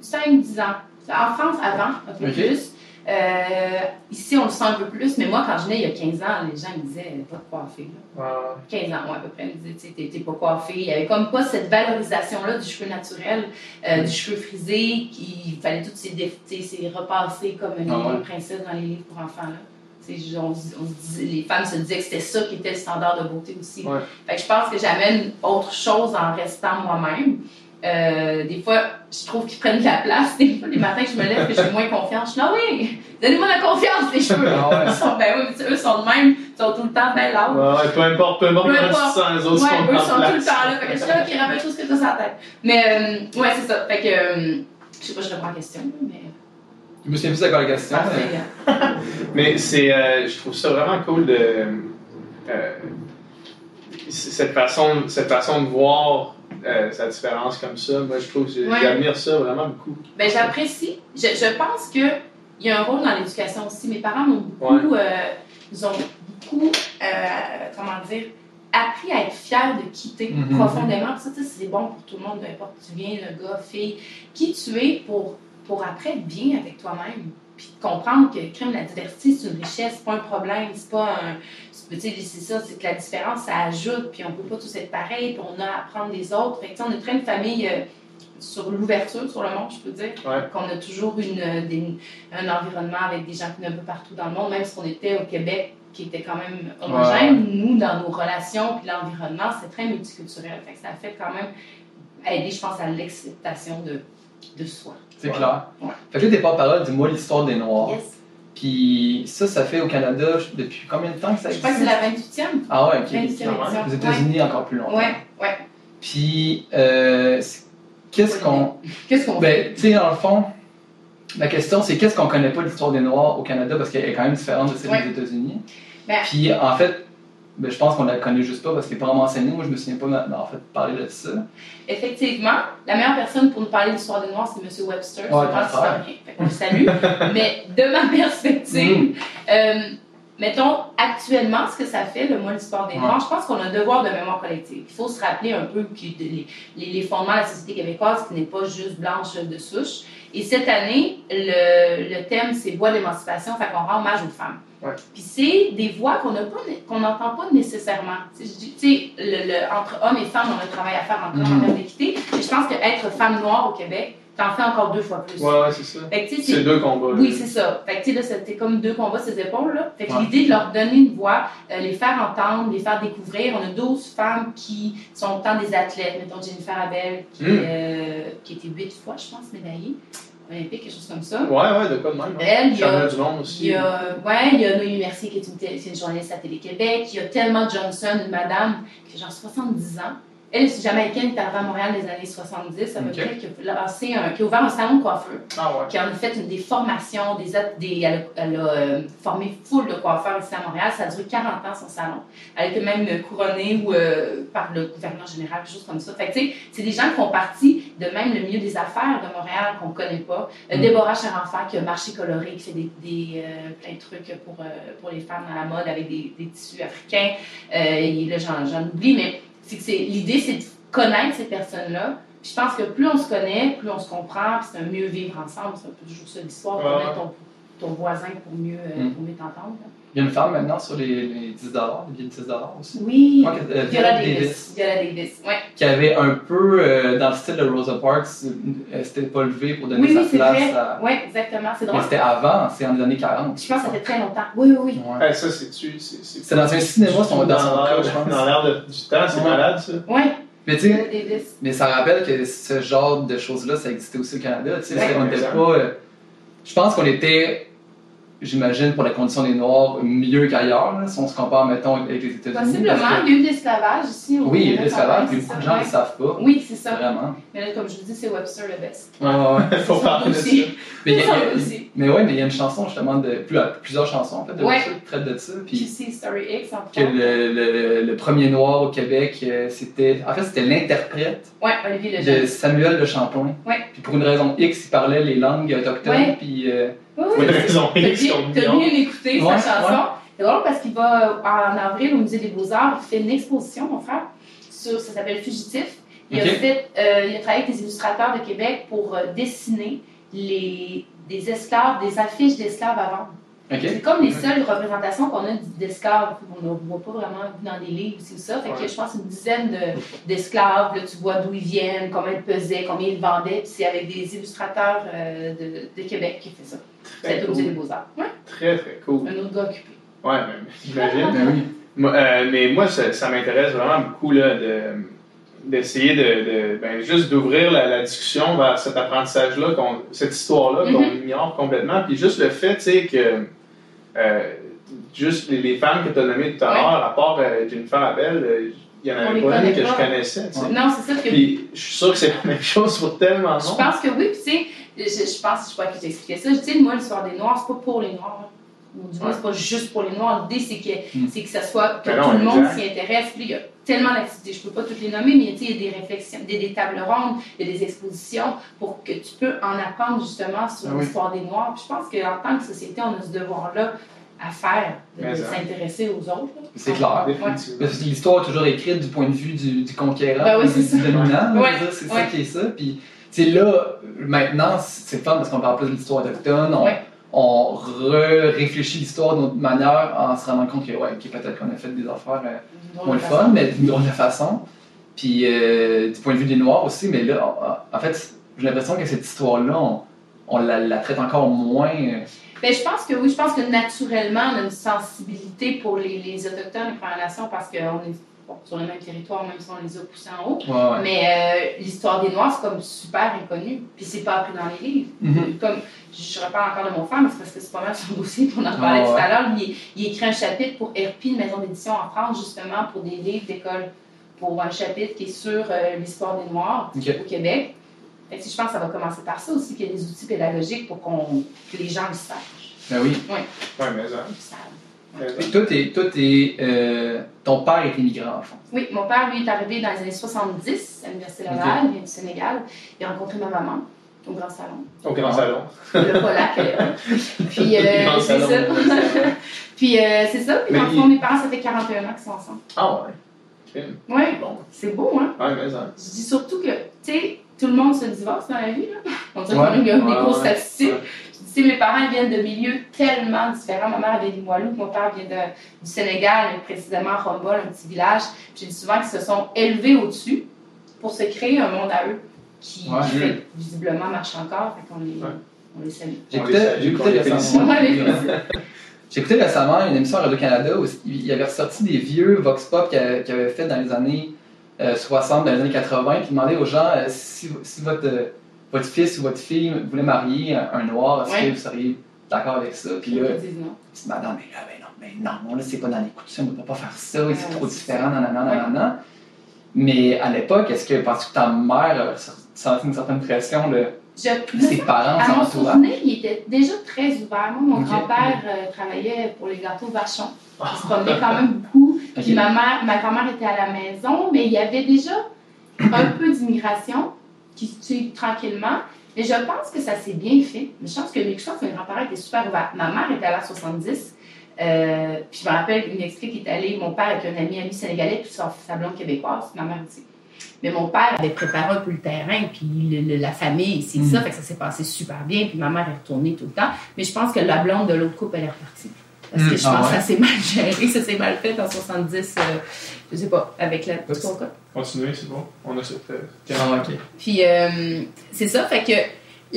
5-10 ans. En France, avant, un peu plus. Euh, ici, on le sent un peu plus, mais moi, quand je venais il y a 15 ans, les gens me disaient pas de coiffée. là. Ouais. 15 ans, ouais, à peu près, me disaient, tu sais, t'es- pas coiffée. Il y avait comme pas cette valorisation-là du cheveu naturel, euh, du cheveu frisé, qu'il fallait tout ces, dé- tu sais, ces repasser comme une, Ah ouais. princesse dans les livres pour enfants. Là. On on disait- les femmes se disaient que c'était ça qui était le standard de beauté aussi. Ouais. Fait que je pense que j'amène autre chose en restant moi-même. Euh, des fois, je trouve qu'ils prennent de la place. Des fois, les matins que je me lève, que j'ai moins confiance, je dis, ah oui, donnez-moi la confiance, les cheveux. Ah ouais. Ils sont, ben oui, eux sont de même, ils sont tout le temps bien là. Ouais, ouais, peu importe, peu importe Peu importe. sens, les autres Ouais, sont eux sont tout le temps là. Fait que je suis là, ok, rappelle-toi ce que t'as sur la tête. Mais, euh, ouais, c'est ça. Fait que, euh, je sais pas, je reprends la question, mais. Je me souviens plus d'accord la question. mais- c'est, euh, je trouve ça vraiment cool de euh, cette façon, cette façon de voir euh, sa différence comme ça. Moi, je trouve, que Ouais. j'admire ça vraiment beaucoup. Ben, j'apprécie. Je, je pense qu'il y a un rôle dans l'éducation aussi. Mes parents m'ont beaucoup, euh, nous ont beaucoup, euh, comment dire, appris à être fiers de quitter Mhm. profondément. Puis ça, tu sais, c'est bon pour tout le monde, peu importe tu viens, le gars, fille, qui tu es pour, pour après être bien avec toi-même. Puis comprendre que crime la diversité, c'est une richesse, c'est pas un problème, c'est pas un. c'est- Tu sais, c'est ça, c'est que la différence, ça ajoute, puis on peut pas tous être pareil, puis on a à apprendre des autres. Fait que, on est très une famille euh, sur l'ouverture sur le monde, je peux dire. Ouais. Qu'on a toujours une, des- un environnement avec des gens qui viennent un peu partout dans le monde, même si on était au Québec, qui était quand même homogène, nous, dans nos relations, puis l'environnement, c'est très multiculturel. Fait que ça a fait quand même aider, je pense, à l'acceptation de, de soi. C'est Ouais. clair. Ouais. Fait que là, t'es pas parole, dis-moi l'histoire des Noirs. Yes. Puis ça, ça fait au Canada depuis combien de temps que ça Je existe? crois que c'est la 28e. Ah ouais, ok. 28e ok. édition. Aux États-Unis, encore plus longtemps. Ouais, ouais. Puis, euh, c'est- qu'est-ce qu'on. Qu'est-ce qu'on Ben, tu sais, dans le fond, la question, c'est qu'est-ce qu'on connaît pas de l'histoire des Noirs au Canada? Parce qu'elle est quand même différente de celle Ouais. des États-Unis. Ben- Puis, en fait, ben, je pense qu'on la connaît juste pas parce qu'elle n'est pas vraiment enseignée. Moi, je me souviens pas, en fait, parler de ça. Effectivement, la meilleure personne pour nous parler de l'histoire des Noirs, c'est M. Webster, c'est Ouais, frère. historien. Fait qu'on le salue. Mais de ma perspective, euh, mettons, actuellement, ce que ça fait, le mois de l'histoire des Ouais. Noirs, je pense qu'on a un devoir de mémoire collective. Il faut se rappeler un peu que les, les- fondements de la société québécoise, qui n'est pas juste blanche de souche. Et cette année, le, le thème, c'est voix d'émancipation, fait qu'on rend hommage aux femmes. Ouais. Puis c'est des voix qu'on n'entend pas nécessairement. Tu sais, je dis- le- le- entre hommes et femmes, on a un travail à faire en termes d'équité. Mais je pense qu'être femme noire au Québec, t'en fais encore deux fois plus. Ouais, ouais, c'est ça. C'est deux combats. oui, c'est ça. Fait que, tu sais, là, c'était comme deux combats ses épaules, là. Fait que Ouais. l'idée de leur donner une voix, euh, les faire entendre, les faire découvrir. On a 12 femmes qui sont autant des athlètes. Mettons Jennifer Abel, qui, Mm. euh, qui été huit fois, je pense, médaillée olympique, quelque chose comme ça. Ouais, ouais, de quoi de même. hein. Elle, il y a- du monde Il aussi. y a, ouais, il y a Noémie Mercier qui est une, une journaliste à Télé-Québec. Il y a Thelma Johnson, une madame qui a genre 70 ans. Elle, c'est jamaïcaine qui est arrivée à Montréal dans les années 70, à peu près, qui a, lancé un- qui a ouvert un salon de coiffeur Ah ouais. qui en a fait une, des formations, des, elle a, elle a, euh, formé full de coiffeurs ici à Montréal. Ça a duré 40 ans son salon. Elle a été même couronnée ou, euh, par le gouverneur général, quelque chose comme ça. Fait tu sais, c'est des gens qui font partie de même le milieu des affaires de Montréal qu'on ne connaît pas. Euh, Mm. Déborah Charenfer qui a marché coloré, qui fait des, des, euh, plein de trucs pour, pour les femmes dans la mode avec des, des tissus africains. Et là, j'en oublie, mais c'est que c'est, l'idée, c'est de connaître ces personnes-là. Je pense que plus on se connaît, plus on se comprend, puis c'est un mieux vivre ensemble. C'est un peu toujours ça l'histoire. Connaître ton ton voisin pour mieux, euh, Mm. pour mieux t'entendre. là. Il y a une femme maintenant sur les, les 10 les billets de 10 aussi. Oui, euh, Viola Davis. Viola Davis, ouais. Qui avait un peu, euh, dans le style de Rosa Parks, euh, s'était pas levé pour donner Oui, sa oui, c'est place vrai. à. Oui, exactement, c'est drôle. c'était avant, c'est en les années 40. Je pense que ça fait très longtemps. Oui, oui, oui. Ouais. Ouais, ça, c'est-tu. C'est C'est dans un cinéma, son- dans son l'air- cas, je pense. Dans l'air de- du temps, c'est Ouais. malade, ça. Oui, Mais. Mais ça rappelle que ce genre de choses-là, ça existait aussi au Canada. Tu sais, Ouais, c'est- on n'était exact. pas. euh, je pense qu'on était, j'imagine, pour la condition des Noirs, mieux qu'ailleurs, là, si on se compare, mettons, avec les États-Unis. Possiblement, que- il y a eu de l'esclavage ici. au oui, il y a eu l'esclavage, puis beaucoup de gens ne le savent pas. Oui, c'est ça. Vraiment. Mais là, comme je vous dis, c'est Webster le best. Ouais, ouais, ouais. Faut parler de ça. Mais il y a- Ça il y a- aussi. Mais ouais, mais il y a une chanson justement de plus, plusieurs chansons en fait de Ouais. ça qui traitent de ça. Puis QC Story X, que autres. le, le, le premier noir au Québec, euh, c'était en fait c'était l'interprète Ouais, Olivier Lejeune. de Samuel de Champlain. Ouais. Puis pour une raison X, il parlait les langues autochtones. Ouais. Puis euh, Oui, Pour oui. une raison X t'as écouté Ouais, sa chanson. C'est drôle parce qu'il va en avril au Musée des Beaux-Arts, il fait une exposition, mon frère, sur, ça s'appelle Fugitif. Il, a fait, euh, il a travaillé avec des illustrateurs de Québec pour euh, dessiner les, des esclaves, des affiches d'esclaves à vendre. C'est comme les seules représentations qu'on a d'esclaves. On ne voit pas vraiment dans des livres ou ça. Fait que Ouais. je pense une dizaine de- d'esclaves. Là, tu vois d'où ils viennent, combien ils pesaient, combien ils vendaient. Puis c'est avec des illustrateurs euh, de, de Québec qui fait ça. Très C'est au Musée cool. des Beaux-Arts. Ouais, Très, très cool. un autre gars occupé. Ouais, mais j'imagine. Ben oui. Moi, euh, mais moi, ça, ça m'intéresse vraiment beaucoup là, de, d'essayer de, de- ben, juste d'ouvrir la, la discussion vers cet apprentissage-là, cette histoire-là qu'on Mhm. ignore complètement. Puis juste le fait, tu sais, que euh, juste les, les femmes que tu as nommées tout à l'heure, à part euh, Jennifer Abel, euh, il y en avait pas une que je connaissais. tu sais. Non, c'est ça que Puis je suis sûr que c'est la même chose pour tellement de Je pense que oui, puis tu sais, je, je pense, je sais pas qui t'expliquais ça, je dis, moi, l'histoire des Noirs, c'est pas pour les Noirs. Ou du moins, Ouais. c'est pas juste pour les Noirs. L'idée, c'est que, Mm. c'est que ça soit, que Ben non, tout le monde s'y intéresse. Puis il y a tellement d'activités, je peux pas toutes les nommer, mais tu sais, il y a des réflexions, des, des tables rondes, il y a des expositions pour que tu peux en apprendre justement sur Ah oui. l'histoire des Noirs. Puis je pense qu'en tant que société, on a ce devoir-là à faire, de, s'intéresser aux autres. C'est clair. Que l'histoire est toujours écrite du point de vue du, du conquérant, Ben oui, du, c'est du ça. dominant. Ouais, C'est ça ouais. qui est ça. Puis c'est là, maintenant, c'est fun parce qu'on parle plus de l'histoire autochtone. On, Ouais. On re-réfléchit l'histoire d'une autre manière en se rendant compte que, ouais, peut-être qu'on a fait des affaires euh, moins le fun, mais d'une drôle de façon. Puis euh, du point de vue des Noirs aussi, mais là, en, fait, j'ai l'impression que cette histoire-là, on, on la, la traite encore moins. Ben, je pense que oui, je pense que naturellement, on a une sensibilité pour les, les Autochtones, les Premières Nations, parce qu'on est bon, sur le même territoire, même si on les a poussés en haut. ouais, ouais. Mais euh, l'histoire des Noirs, c'est comme super inconnu. Puis c'est pas appris dans les livres. Mhm. Comme, je, je reparle encore de mon frère, mais c'est parce que c'est pas mal son dossier, puis on en parlait Ah, tout ouais. à l'heure. Il, il écrit un chapitre pour RP, une maison d'édition en France, justement, pour des livres d'école. Pour un chapitre qui est sur euh, l'histoire des Noirs au Québec. Fait que je pense que ça va commencer par ça aussi, qu'il y a des outils pédagogiques pour qu'on, que les gens le sachent. Ben oui. Ouais, mais ça. Ça. Puis toi, t'es, toi, t'es, euh, ton père est immigrant, en fond. Oui, mon père, lui, est arrivé dans les années 70 à l'Université Laval, il vient du Sénégal. Il a rencontré ma maman au Grand Salon. Au grand salon. Le Polac, est là. Puis, euh, c'est ça. Puis, euh, c'est ça. Puis, dans le fond, mes parents, ça fait 41 ans qu'ils sont ensemble. Ah ouais. Ok. Oui, Bon. c'est beau, hein? Ouais, mais ça. Je dis surtout que, tu sais, tout le monde se divorce dans la vie, là. On dirait qu'on a des grosses statistiques. Je dis, tu sais, mes parents viennent de milieux tellement différents. Ma mère vient des Limoilou, mon père vient de- du Sénégal, mais précisément à Rombol, un petit village. J'ai dit souvent qu'ils se sont élevés au-dessus pour se créer un monde à eux qui, Ouais. qui fait, visiblement marche encore. Fait qu'on les, Ouais. on les salue. Les récemment. écouté récemment une émission à Radio-Canada où il y avait ressorti des vieux Vox Pop qu'il avait, fait dans les années euh, 60, dans les années 80, puis il demandait aux gens euh, si, si votre, euh, votre fils ou votre fille voulait marier un, un noir, est-ce Ouais. que vous seriez d'accord avec ça? Puis là, Ils disent non. mais là, ben non, mais non, là, c'est pas dans les coutumes, on peut pas faire ça, c'est trop différent, nanana, nanana. Mais à l'époque, est-ce que parce que ta mère a senti une certaine pression de Je, ses parents À mon souvenir, il était déjà très ouvert. Moi, mon grand-père euh, travaillait pour les gâteaux Vachon. Il se promenait quand même beaucoup. Puis ma mère, ma grand-mère était à la maison, mais il y avait déjà un peu d'immigration qui se tue tranquillement. Mais je pense que ça s'est bien fait. Je pense que mes mes grands-parents étaient super ouverts. Ma mère était à la 70. Euh, puis je me rappelle, il m'explique qu'il est allé, mon père avec un ami, ami sénégalais, puis sa blonde québécoise, ma mère aussi. Mais mon père avait préparé un peu le terrain, puis le- le- la famille, c'est Mm. ça, fait que ça s'est passé super bien, puis ma mère est retournée tout le temps. Mais je pense que la blonde de l'autre couple, elle est repartie. Parce que Mm. je Ah pense ouais? que ça s'est mal géré, ça s'est mal fait en 70, euh, je sais pas, avec la? Continuez, c'est bon. On a cette. euh, Ah, ok. Puis euh, c'est ça, fait que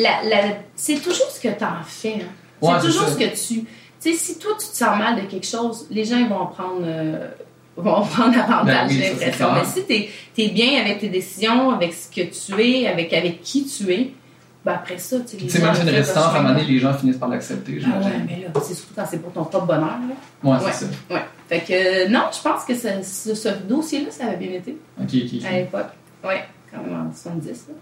la, la- c'est toujours ce que tu en fais. hein. Ouais, c'est c'est toujours ça. ce que tu. Tu sais, si toi tu te sens mal de quelque chose, les gens ils vont en prendre, euh, vont en prendre avantage, Ben oui, j'ai l'impression. Mais si tu es, bien avec tes décisions, avec ce que tu es, avec, avec qui tu es, ben après ça, tu sais, les Tu même si une résistance, à un moment donné, les gens finissent par l'accepter, Ah ouais, j'imagine. mais là, c'est surtout quand c'est pour ton propre bonheur. Là. Ouais, Ouais. c'est ça. Ouais. Fait que euh, non, je pense que ce, ce- ce dossier-là, ça avait bien été Ok, ok, à l'époque. Ouais, quand même en 70. Là.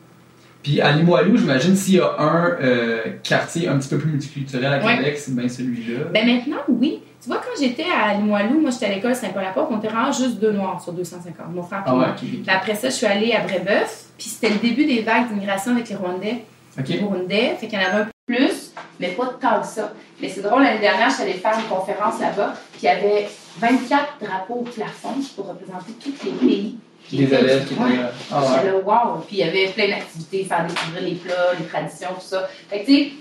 Puis à Limoilou, j'imagine s'il y a un euh, quartier un petit peu plus multiculturel à Ouais. Québec, c'est bien celui-là. Ben maintenant, oui. Tu vois, quand j'étais à Limoilou, moi j'étais à l'école Saint-Paul-la-Porte, on était vraiment juste deux noirs sur 250, mon frère et ah ouais, moi. après ça, je suis allée à Brébeuf, puis c'était le début des vagues d'immigration avec les Rwandais. Les Burundais, fait qu'il y en avait un peu plus, mais pas tant que ça. Mais c'est drôle, l'année dernière, je suis allée faire une conférence là-bas, puis il y avait 24 drapeaux au plafond pour représenter tous les pays. qui Les élèves qui étaient là. Ah! Puis il y avait plein d'activités, faire découvrir les plats, les traditions, tout ça. Fait que, tu sais,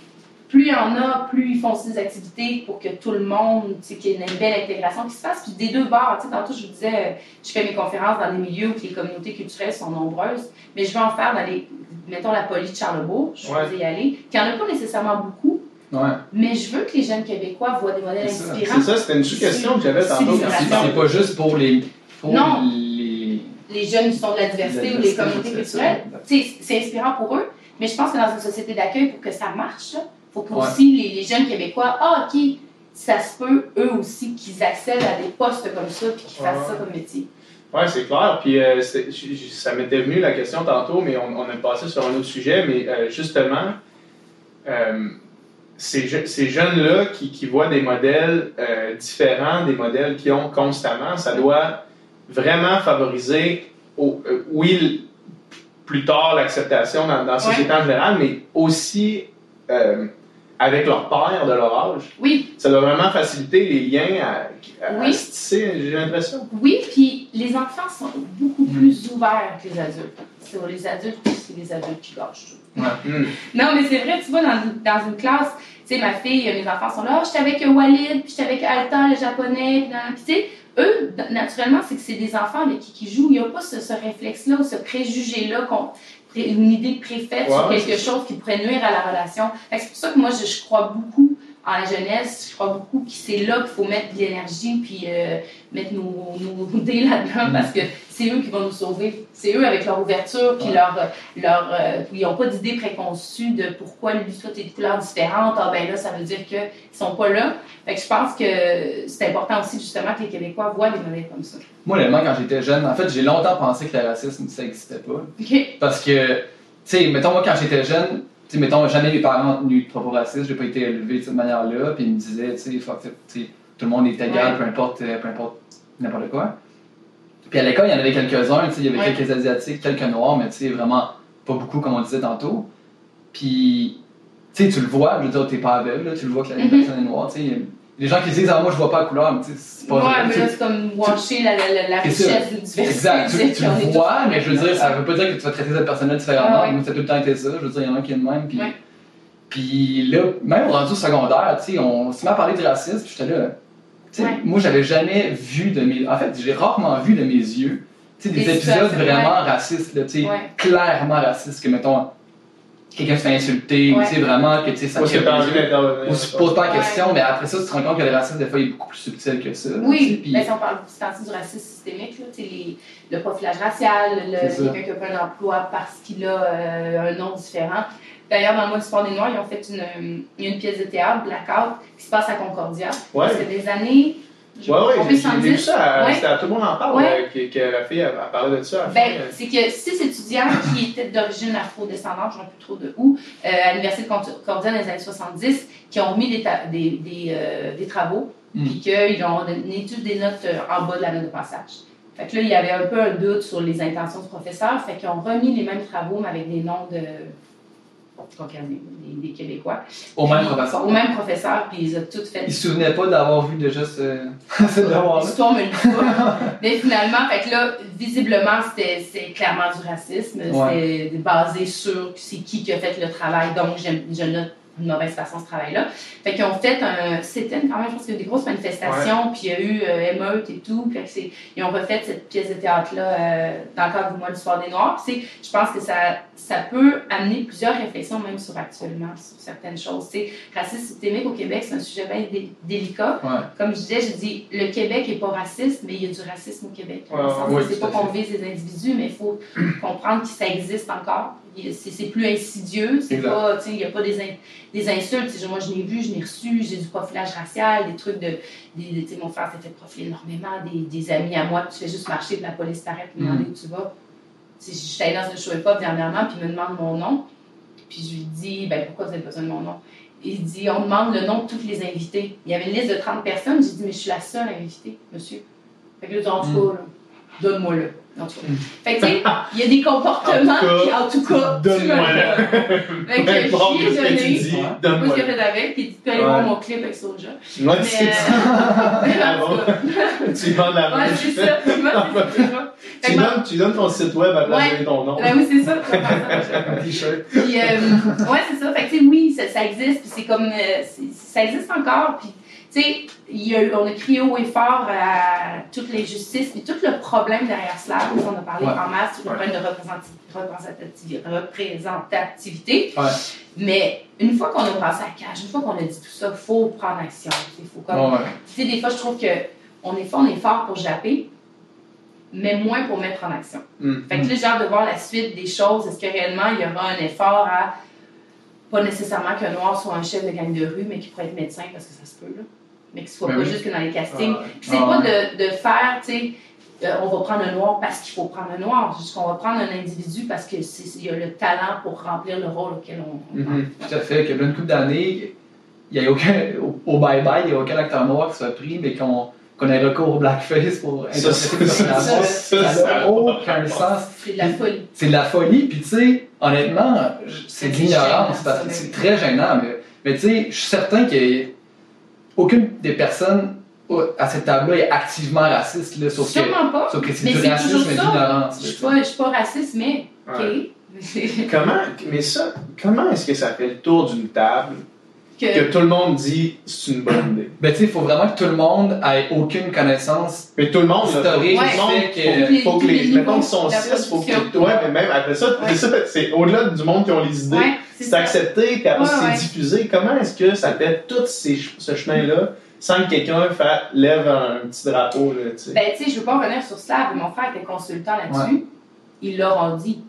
plus il y en a, plus ils font aussi des activités pour que tout le monde, tu sais, qu'il y ait une belle intégration qui se fasse. Puis des deux bords, tu sais, tantôt, je vous disais, je fais mes conférences dans des milieux où les communautés culturelles sont nombreuses, mais je vais en faire dans les, mettons, la police de Charlebourg, je Ouais. vais y aller, qui en a pas nécessairement beaucoup, Ouais. mais je veux que les jeunes Québécois voient des modèles ça. inspirants. C'est ça, c'était une sous-question que j'avais tantôt. C'est pas juste pour les. Pour Non. les. les jeunes qui sont de la diversité ou des diversité, communautés c'est ça. culturelles. Tu sais, C'est inspirant pour eux, mais je pense que dans une société d'accueil, pour que ça marche, faut que Ouais. aussi les, les jeunes Québécois, ah, OK, ça se peut, eux aussi, qu'ils accèdent à des postes comme ça puis qu'ils fassent Ouais. ça comme métier. Oui, c'est clair. Puis euh, ça m'était venu la question tantôt, mais on, on est passé sur un autre sujet. Mais euh, justement, euh, ces, je- ces jeunes-là qui, qui voient des modèles euh, différents, des modèles qu'ils ont constamment, ça doit vraiment favoriser, au- oui, plus tard l'acceptation dans, dans la société en général, mais aussi euh, avec leur père de leur âge. Oui, Ça doit vraiment faciliter les liens à, à Oui. se tisser, j'ai l'impression. oui, puis les enfants sont beaucoup Mm. plus ouverts que les adultes. C'est les adultes, c'est les adultes qui gâchent tout. Hmm. Non, mais c'est vrai, tu vois, dans, dans une classe, tu sais, ma fille, mes enfants sont là, Ah, j'étais avec Walid, puis j'étais avec Alta, le japonais, puis tu sais, eux, naturellement, c'est que c'est des enfants avec qui, qui jouent. Il n'y a pas ce, ce réflexe-là ou ce préjugé-là, qu'on- une idée préfaite Ouais, sur quelque chose qui pourrait nuire à la relation. C'est pour ça que moi, je, je crois beaucoup en la jeunesse. Je crois beaucoup que c'est là qu'il faut mettre de l'énergie, puis euh, mettre nos, nos dés là-dedans, parce que c'est eux qui vont nous sauver. C'est eux avec leur ouverture, puis Ouais. leur, leur, euh, ils n'ont pas d'idée préconçue de pourquoi toi, t'es de couleur différente. Ah, ben là, ça veut dire qu'ils sont pas là. Fait que je pense que c'est important aussi, justement, que les Québécois voient des modèles comme ça. Moi, honnêtement, quand j'étais jeune, en fait, j'ai longtemps pensé que le racisme, ça n'existait pas. OK? Parce que, tu sais, mettons, moi, quand j'étais jeune, sais, mettons, jamais mes parents ont eu de propos racistes, j'ai pas été élevé de cette manière-là, puis ils me disaient, tu sais, fuck, tout le monde est égal, Ouais. peu importe, euh, peu importe n'importe quoi. Puis à l'école, il y en avait quelques-uns, tu sais, il y avait Ouais. quelques Asiatiques, quelques Noirs, mais tu sais, vraiment pas beaucoup, comme on disait tantôt. Puis, tu sais, tu le vois, je veux dire, t'es pas aveugle, là, tu le vois que la Mhm. personne est noire, tu sais. Les gens qui disent, ah, moi, je vois pas la couleur, mais c'est pas Ouais, vrai. mais là, c'est comme washer la, la, la, richesse de diversité. Exact, tu, le vois, mais je veux dire, ça veut pas dire que tu vas traiter cette personne-là différemment. Ah ouais. Moi, ça a tout le temps été ça. Je veux dire, il y en a un qui est de même. Puis, Ouais. puis là, même rendu au secondaire, tu sais, on s'est mis à parler de racisme, puis j'étais là. Tu sais, moi, j'avais jamais vu de mes. En fait, j'ai rarement vu de mes yeux, des, Des épisodes vraiment racistes, là, clairement racistes, que mettons, quelqu'un se fait insulter, ou tu sais, vraiment, que tu sais, ça? Ou tu te poses pas la Ouais. question, mais après ça, tu te rends compte que le racisme, des fois, il est beaucoup plus subtil que ça. Oui, mais si on parle du racisme systémique, là, tu sais, les- le profilage racial, quelqu'un qui a pas un emploi parce qu'il a euh, un nom différent. D'ailleurs, dans le mois du sport des Noirs, ils ont fait une, une pièce de théâtre, Blackout, qui se passe à Concordia. Ouais. Parce que des années. Ouais, on j'ai vu 110. ça. Ouais. À tout le monde en parle, Ouais. euh, que, que la fille a, parlé de ça. Ben, euh. c'est que six étudiants qui étaient d'origine afro-descendante, je ne sais plus trop de où, euh, à l'Université de Concordia dans les années 70, qui ont remis des, des, des, euh, des travaux, Mm. puis qu'ils ont donné toutes des notes euh, en bas de la note de passage. Fait que là, il y avait un peu un doute sur les intentions du professeur, fait qu'ils ont remis les mêmes travaux, mais avec des noms de, des, des, Québécois. Au même professeur? Au même professeur, puis ils ont toutes fait. Ils se souvenaient pas d'avoir vu déjà ce, ce devoir-là? Pas. Mais finalement, fait que là, visiblement, c'était clairement du racisme. C'était basé sur c'est qui qui a fait le travail. Donc, je note une mauvaise façon ce travail-là. Fait qu'ils ont fait un. C'était quand même, je pense qu'il y a eu des grosses manifestations, puis il y a eu euh, émeute et tout. Puis ils ont refait cette pièce de théâtre-là euh, dans le cadre du mois du Soir des Noirs. Puis je pense que ça, ça peut amener plusieurs réflexions, même sur actuellement, sur certaines choses. T'sais, racisme systémique au Québec, c'est un sujet bien délicat. Comme je disais, je dis le Québec n'est pas raciste, mais il y a du racisme au Québec. c'est pas qu'on vise les individus, mais il faut comprendre que ça existe encore c'est plus insidieux. C'est pas, il n'y a pas des, des insultes. Moi, je l'ai vu, je l'ai reçu, j'ai du profilage racial, des trucs de. Des, mon frère s'est fait profiler énormément, des, des, amis à moi, tu fais juste marcher, puis la police t'arrête, me demander mm. où tu vas. J'étais allée dans un show hip-hop dernièrement, puis il me demande mon nom. Puis je lui dis, ben pourquoi vous avez besoin de mon nom? Il dit, on demande le nom de tous les invités. Il y avait une liste de 30 personnes. J'ai dit, mais je suis la seule invitée, monsieur. Fait que là, en tout mm. cas, donne-moi-le. Fait que, tu sais, il y a des comportements qui, en tout cas, donne-moi là. Fait que, je ai donné. ce qu'il a fait avec, puis il dit, aller mon clip avec. Moi, c'est ça. Tu vends la. Ouais, c'est ça. Tu donnes, tu donnes ton site web à placer ton nom. Ben oui, c'est ça. T-shirt. Puis, euh, ouais, c'est ça. Fait que, tu sais, oui, ça, ça existe, puis c'est comme, euh, ça existe encore, puis tu sais, on a crié haut et fort à toutes les justices, puis tout le problème derrière cela, on a parlé en masse, le problème de représentativité. Mais une fois qu'on a passé à cage, une fois qu'on a dit tout ça, il faut prendre action. Il faut comme. Tu sais, des fois, je trouve qu'on est fort, on est fort pour japper, mais moins pour mettre en action. Mm. Fait que là, j'ai hâte de voir la suite des choses. Est-ce que réellement, il y aura un effort à. Pas nécessairement qu'un noir soit un chef de gang de rue, mais qui pourrait être médecin, parce que ça se peut, là mais que ce soit ben pas juste que dans les castings. Ah, c'est pas de, de, faire, tu sais, euh, on va prendre un noir parce qu'il faut prendre un noir, juste qu'on va prendre un individu parce qu'il y a le talent pour remplir le rôle auquel on, mm-hmm. Tout à fait, que une couple d'années, il y a aucun, au bye-bye, il n'y a aucun acteur noir qui soit pris, mais qu'on qu'on ait recours au blackface pour interpréter le personnage. Ça n'a aucun sens. C'est de la folie. C'est de la folie, puis tu sais, honnêtement, c'est de l'ignorance, c'est très gênant, mais, mais tu sais, je suis certain que aucune des personnes à cette table-là est activement raciste. Là, sauf Sûrement que, pas. Sauf que c'est du racisme et de l'ignorance. Je ne suis pas raciste, mais. comment, mais ça, comment est-ce que ça fait le tour d'une table que... tout le monde dit c'est une bonne idée? Ben, tu sais, il faut vraiment que tout le monde ait aucune connaissance mais tout le monde, historique. Ouais. Faut, faut, que les. Mettons qu'ils sont six, faut que. Ouais, mais même après ça, c'est au-delà du monde qui ont les idées. c'est accepté, puis après c'est diffusé. Comment est-ce que ça fait tout ces, ce chemin-là? sans que quelqu'un lève un, petit drapeau. Là, sais? Ben, tu sais, je veux pas revenir sur cela, mais mon frère était consultant là-dessus. Ils leur ont dit.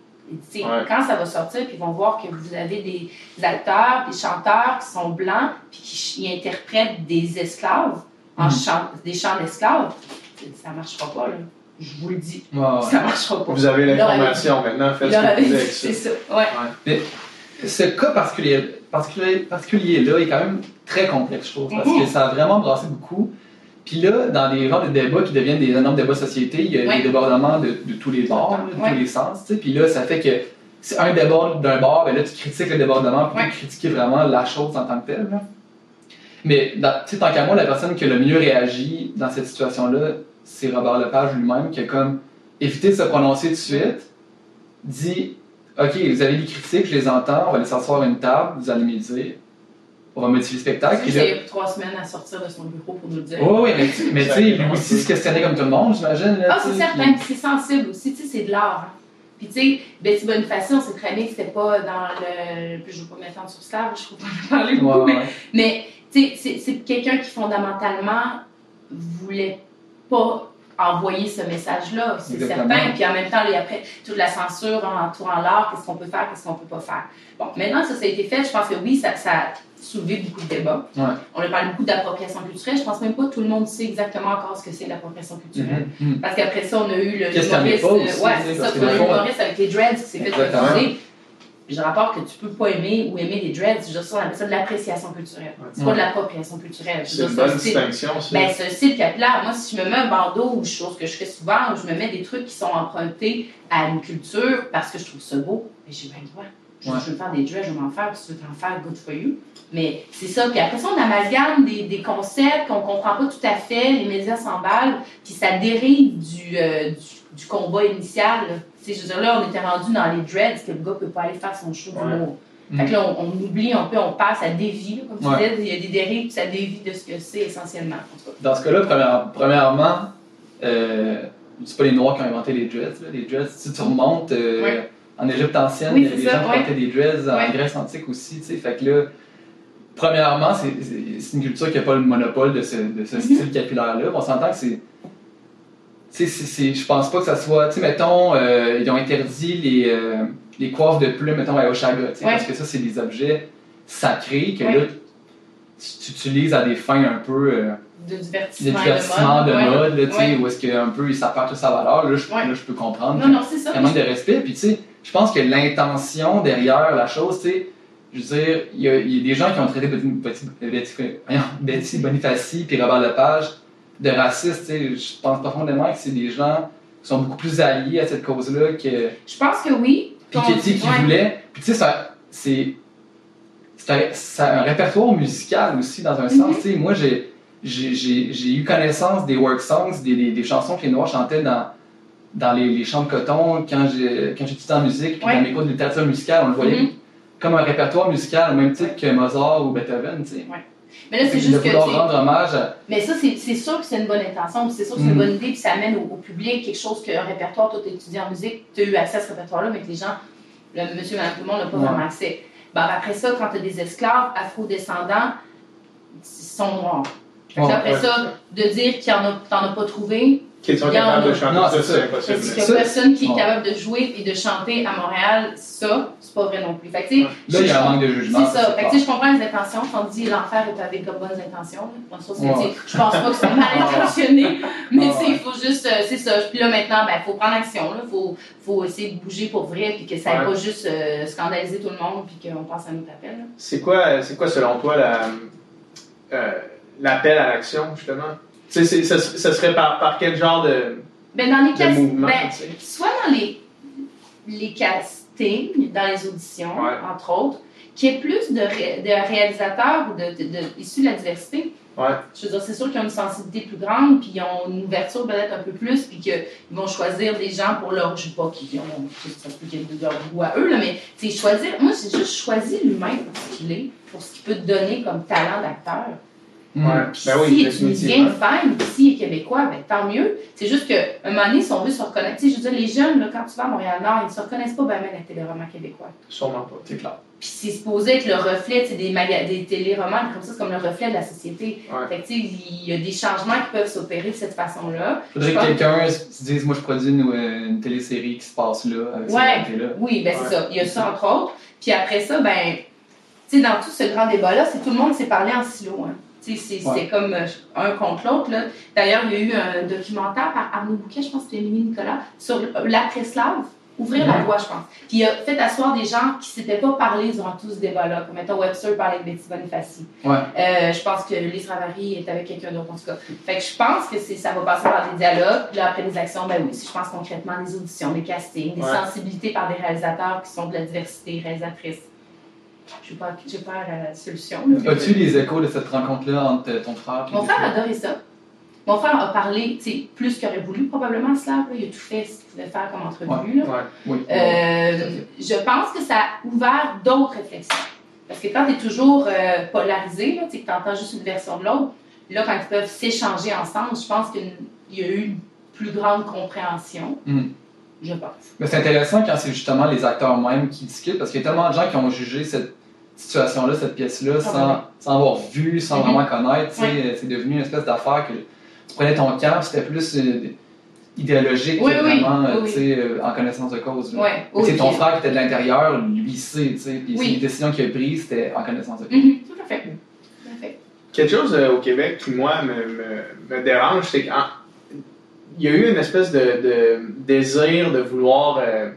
Quand ça va sortir, puis ils vont voir que vous avez des acteurs, des chanteurs qui sont blancs, puis qui interprètent des esclaves, en mm. des chants d'esclaves, ça ne marchera pas. Là. Je vous le dis. Ça ne marchera pas. Vous avez l'information maintenant, faites ce que vous voulez C'est ça. Ouais. Mais ce cas particulier, particulier, particulier là est quand même très complexe, je trouve, parce que ça a vraiment brassé beaucoup. Puis là, dans les genres de débats qui deviennent des énormes débats société, il y a des débordements de, de, tous les bords, de tous les sens. Puis là, ça fait que si un déborde d'un bord, ben là, tu critiques le débordement pour critiquer vraiment la chose en tant que telle. Mais tant qu'à moi, la personne qui a le mieux réagi dans cette situation-là, c'est Robert Lepage lui-même, qui a comme évité de se prononcer tout de suite, dit OK, vous avez des critiques, je les entends, on va les s'asseoir à une table, vous allez me dire on va modifier le spectacle. Il a trois semaines à sortir de son bureau pour nous le dire. Oui, oui, mais, tu sais, lui aussi se questionner comme tout le monde, j'imagine. Ah, c'est certain, c'est sensible aussi, tu sais, c'est de l'art. Hein. Puis, tu sais, Betty Boniface, on sait très bien que c'était pas dans le. Je ne veux pas m'étendre sur ça, je ne pas en parler beaucoup, mais, mais tu sais, c'est quelqu'un qui fondamentalement voulait pas envoyer ce message-là, c'est certain. Puis en même temps, il y a après toute la censure entourant l'art, qu'est-ce qu'on peut faire, qu'est-ce qu'on peut pas faire. Bon, maintenant ça, ça a été fait, je pense que oui, ça, soulevé beaucoup de débats. On a parlé beaucoup d'appropriation culturelle. Je pense même pas que tout le monde sait exactement encore ce que c'est l'appropriation culturelle. Mm-hmm. Mm-hmm. Parce qu'après ça, on a eu le humoriste, euh, ouais, c'est ça, le avec les dreads qui s'est fait refuser je rapporte que tu peux pas aimer ou aimer des dreads. Je ça, on appelle ça de l'appréciation culturelle. C'est pas de l'appropriation culturelle. C'est une bonne distinction, Ben, c'est un style capillaire. Moi, si je me mets un bandeau, ou chose que je fais souvent, je me mets des trucs qui sont empruntés à une culture parce que je trouve ça beau, mais j'ai pas le droit. Je, Ouais. je veux faire des dreads, je vais m'en faire, puis si tu veux t'en faire, good for you. Mais c'est ça. Puis après ça, on amalgame des, des concepts qu'on comprend pas tout à fait, les médias s'emballent, puis ça dérive du, euh, du, du combat initial. là. Je veux dire, là, on était rendu dans les dreads, que le gars peut pas aller faire son show Ouais. Mm. Fait que là, on, on oublie un peu, on passe, ça dévie, comme tu Ouais. disais, il y a des dérives, puis ça dévie de ce que c'est essentiellement. En tout cas. Dans ce cas-là, première- premièrement, euh, c'est pas les Noirs qui ont inventé les dreads. Là. Les dreads, si tu remontes euh, Ouais. en Égypte ancienne, Oui, il y a c'est des ça, gens ouais. portaient des dreads, en. Grèce antique aussi. tu sais. Fait que là, premièrement, c'est une culture qui n'a pas le monopole de ce, de ce Mhm. style capillaire-là. On s'entend que c'est. Je pense pas que ça soit. Tu sais, mettons, euh, ils ont interdit les, euh, les coiffes de plumes, mettons, à Oshaga, Ouais. parce que ça, c'est des objets sacrés que Ouais. là, tu, utilises à des fins un peu. euh, De divertissement, de ouais. mode, là, tu sais, Ouais. où est-ce qu'un peu ça perd toute sa valeur. Là, je, Ouais. là, je peux comprendre. Non, non, c'est ça. Il y a un manque de respect. Puis, tu sais, je pense que l'intention derrière la chose, tu sais, je veux dire, il y, a, il y a des gens qui ont traité Betty, Bonifaci puis Robert Lepage de racistes. Je pense profondément que c'est des gens qui sont beaucoup plus alliés à cette cause-là que Je pense que oui. Piketty qui Ouais. voulait. Puis, tu sais, c'est. C'est un, c'est un répertoire musical aussi, dans un Mhm. sens. Sais, moi, j'ai j'ai- j'ai j'ai eu connaissance des work songs, des, des, des chansons que les Noirs chantaient dans, dans les, les champs de coton quand j'ai- quand j'étudiais en musique, puis Ouais. dans mes cours de littérature musicale, on le voyait Mhm. Comme un répertoire musical, au même titre que Mozart ou Beethoven. Tu sais. Mais là, c'est juste que. rendre hommage à. Mais ça, c'est sûr que c'est une bonne intention, c'est sûr que c'est une Mm. bonne idée, puis ça amène au, au public quelque chose qu'un répertoire, toi, tu étudié en musique, tu as eu accès à ce répertoire-là, mais que les gens, le monsieur, madame, tout le monde n'a pas Ouais. vraiment accès. Ben, après ça, quand tu as des esclaves afro-descendants, ils sont noirs. Ouais, après ouais. ça, de dire qu'il y en a, t'en as pas trouvé, Qui sont Il y en capables de chanter Non, ça, c'est parce qu'il y a personne qui est capable de jouer et de chanter à Montréal, ça, c'est pas vrai non plus. Fait que, tu sais, Là, il y a un manque de jugement. C'est ça. Fait que, je comprends les intentions. Quand on dit l'enfer est avec de bonnes intentions, Ouais. je pense pas que c'est mal intentionné, mais Ouais. tu sais, il faut juste, euh, c'est ça. Puis là, maintenant, ben, faut prendre action, là. Faut, faut essayer de bouger pour vrai, puis que ça n'aille Ouais. pas juste euh, scandaliser tout le monde, puis qu'on passe à notre appel, là. C'est quoi, c'est quoi, selon toi, la, euh, l'appel à l'action, justement? Tu sais, c'est- ça, ça serait par, par quel genre de, Ben, dans les de castings, mouvement? ben, soit dans les, les castings, dans les auditions, Ouais. entre autres, qu'il y ait plus de, ré- de réalisateurs ou de, de- de- issus de la diversité. Ouais. Je veux dire, c'est sûr qu'ils ont une sensibilité plus grande, puis ils ont une ouverture peut-être un peu plus, puis qu'ils vont choisir des gens pour leur. Je sais pas qui ont. Ça se peut qu'il y ait leur goût à eux, là, mais choisir. Moi, j'ai juste choisi l'humain pour ce qu'il est, pour ce qu'il peut te donner comme talent d'acteur. Mm. Ouais. Puis Ben oui, si tu définitivement. viens faire ici et québécois, ben, tant mieux. C'est juste qu'à un moment donné, si on veut se reconnaître, je veux dire, les jeunes, là, quand tu vas à Montréal-Nord, ils ne se reconnaissent pas bien la téléroman québécois. Sûrement pas. C'est clair. Puis c'est supposé être le reflet, des, des téléromans, comme ça, c'est comme le reflet de la société. Ouais. Fait que, tu sais, il y a des changements qui peuvent s'opérer de cette façon-là. Faudrait que quelqu'un se dise, moi, je produis une, euh, une télésérie qui se passe là, avec Ouais. cette là Oui, ben Ouais. c'est ça. Il y a ça, entre autres. Puis après ça, ben, tu sais, dans tout ce grand débat-là, c'est tout le monde s'est parlé en silo. Hein. C'est Ouais. comme euh, un contre l'autre. D'ailleurs, il y a eu un documentaire par Arnaud Bouquet, je pense que c'était Émilie Nicolas, sur l'après-slave. Ouvrir la voie, je pense. Puis il a fait asseoir des gens qui ne s'étaient pas parlé durant tout ce débat-là. Comme mettons Webster parlait avec Betty Bonifaci. Ouais. Euh, je pense que Lise Ravary est avec quelqu'un d'autre, en tout cas. Fait que je pense que ça va passer par des dialogues. Puis là, après des actions, ben oui, si je pense concrètement des auditions, des castings, des Ouais. sensibilités par des réalisateurs qui sont de la diversité, réalisatrices. Je n'ai pas, la solution. As-tu les échos de cette rencontre-là entre ton frère et Mon frère a adoré ça. Mon frère a parlé, plus qu'il aurait voulu, probablement, là. Il a tout fait ce qu'il pouvait faire comme entrevue. là. Ouais. Oui. Euh, je pense que ça a ouvert d'autres réflexions. Parce que quand tu es toujours euh, polarisé, tu sais, que tu entends juste une version de l'autre, là, quand ils peuvent s'échanger ensemble, je pense qu'il y a eu une plus grande compréhension. Mm. Je pense. Mais c'est intéressant quand c'est justement les acteurs mêmes qui discutent, parce qu'il y a tellement de gens qui ont jugé cette situation-là, cette pièce-là, sans, Probablement. sans avoir vu, sans Mhm. vraiment connaître. Ouais. C'est devenu une espèce d'affaire que tu prenais ton camp, c'était plus euh, idéologique Oui, que oui, vraiment euh, oui, tu sais, euh, en connaissance de cause. oui, ton frère qui était de l'intérieur, lui il sait, tu sais, puis Oui. c'est les décisions qu'il a prises, c'était en connaissance de cause. Mhm, tout à fait. Tout à fait. Quelque chose euh, au Québec qui, moi, me, me, me dérange, c'est qu'il y a eu une espèce de, de désir de vouloir euh,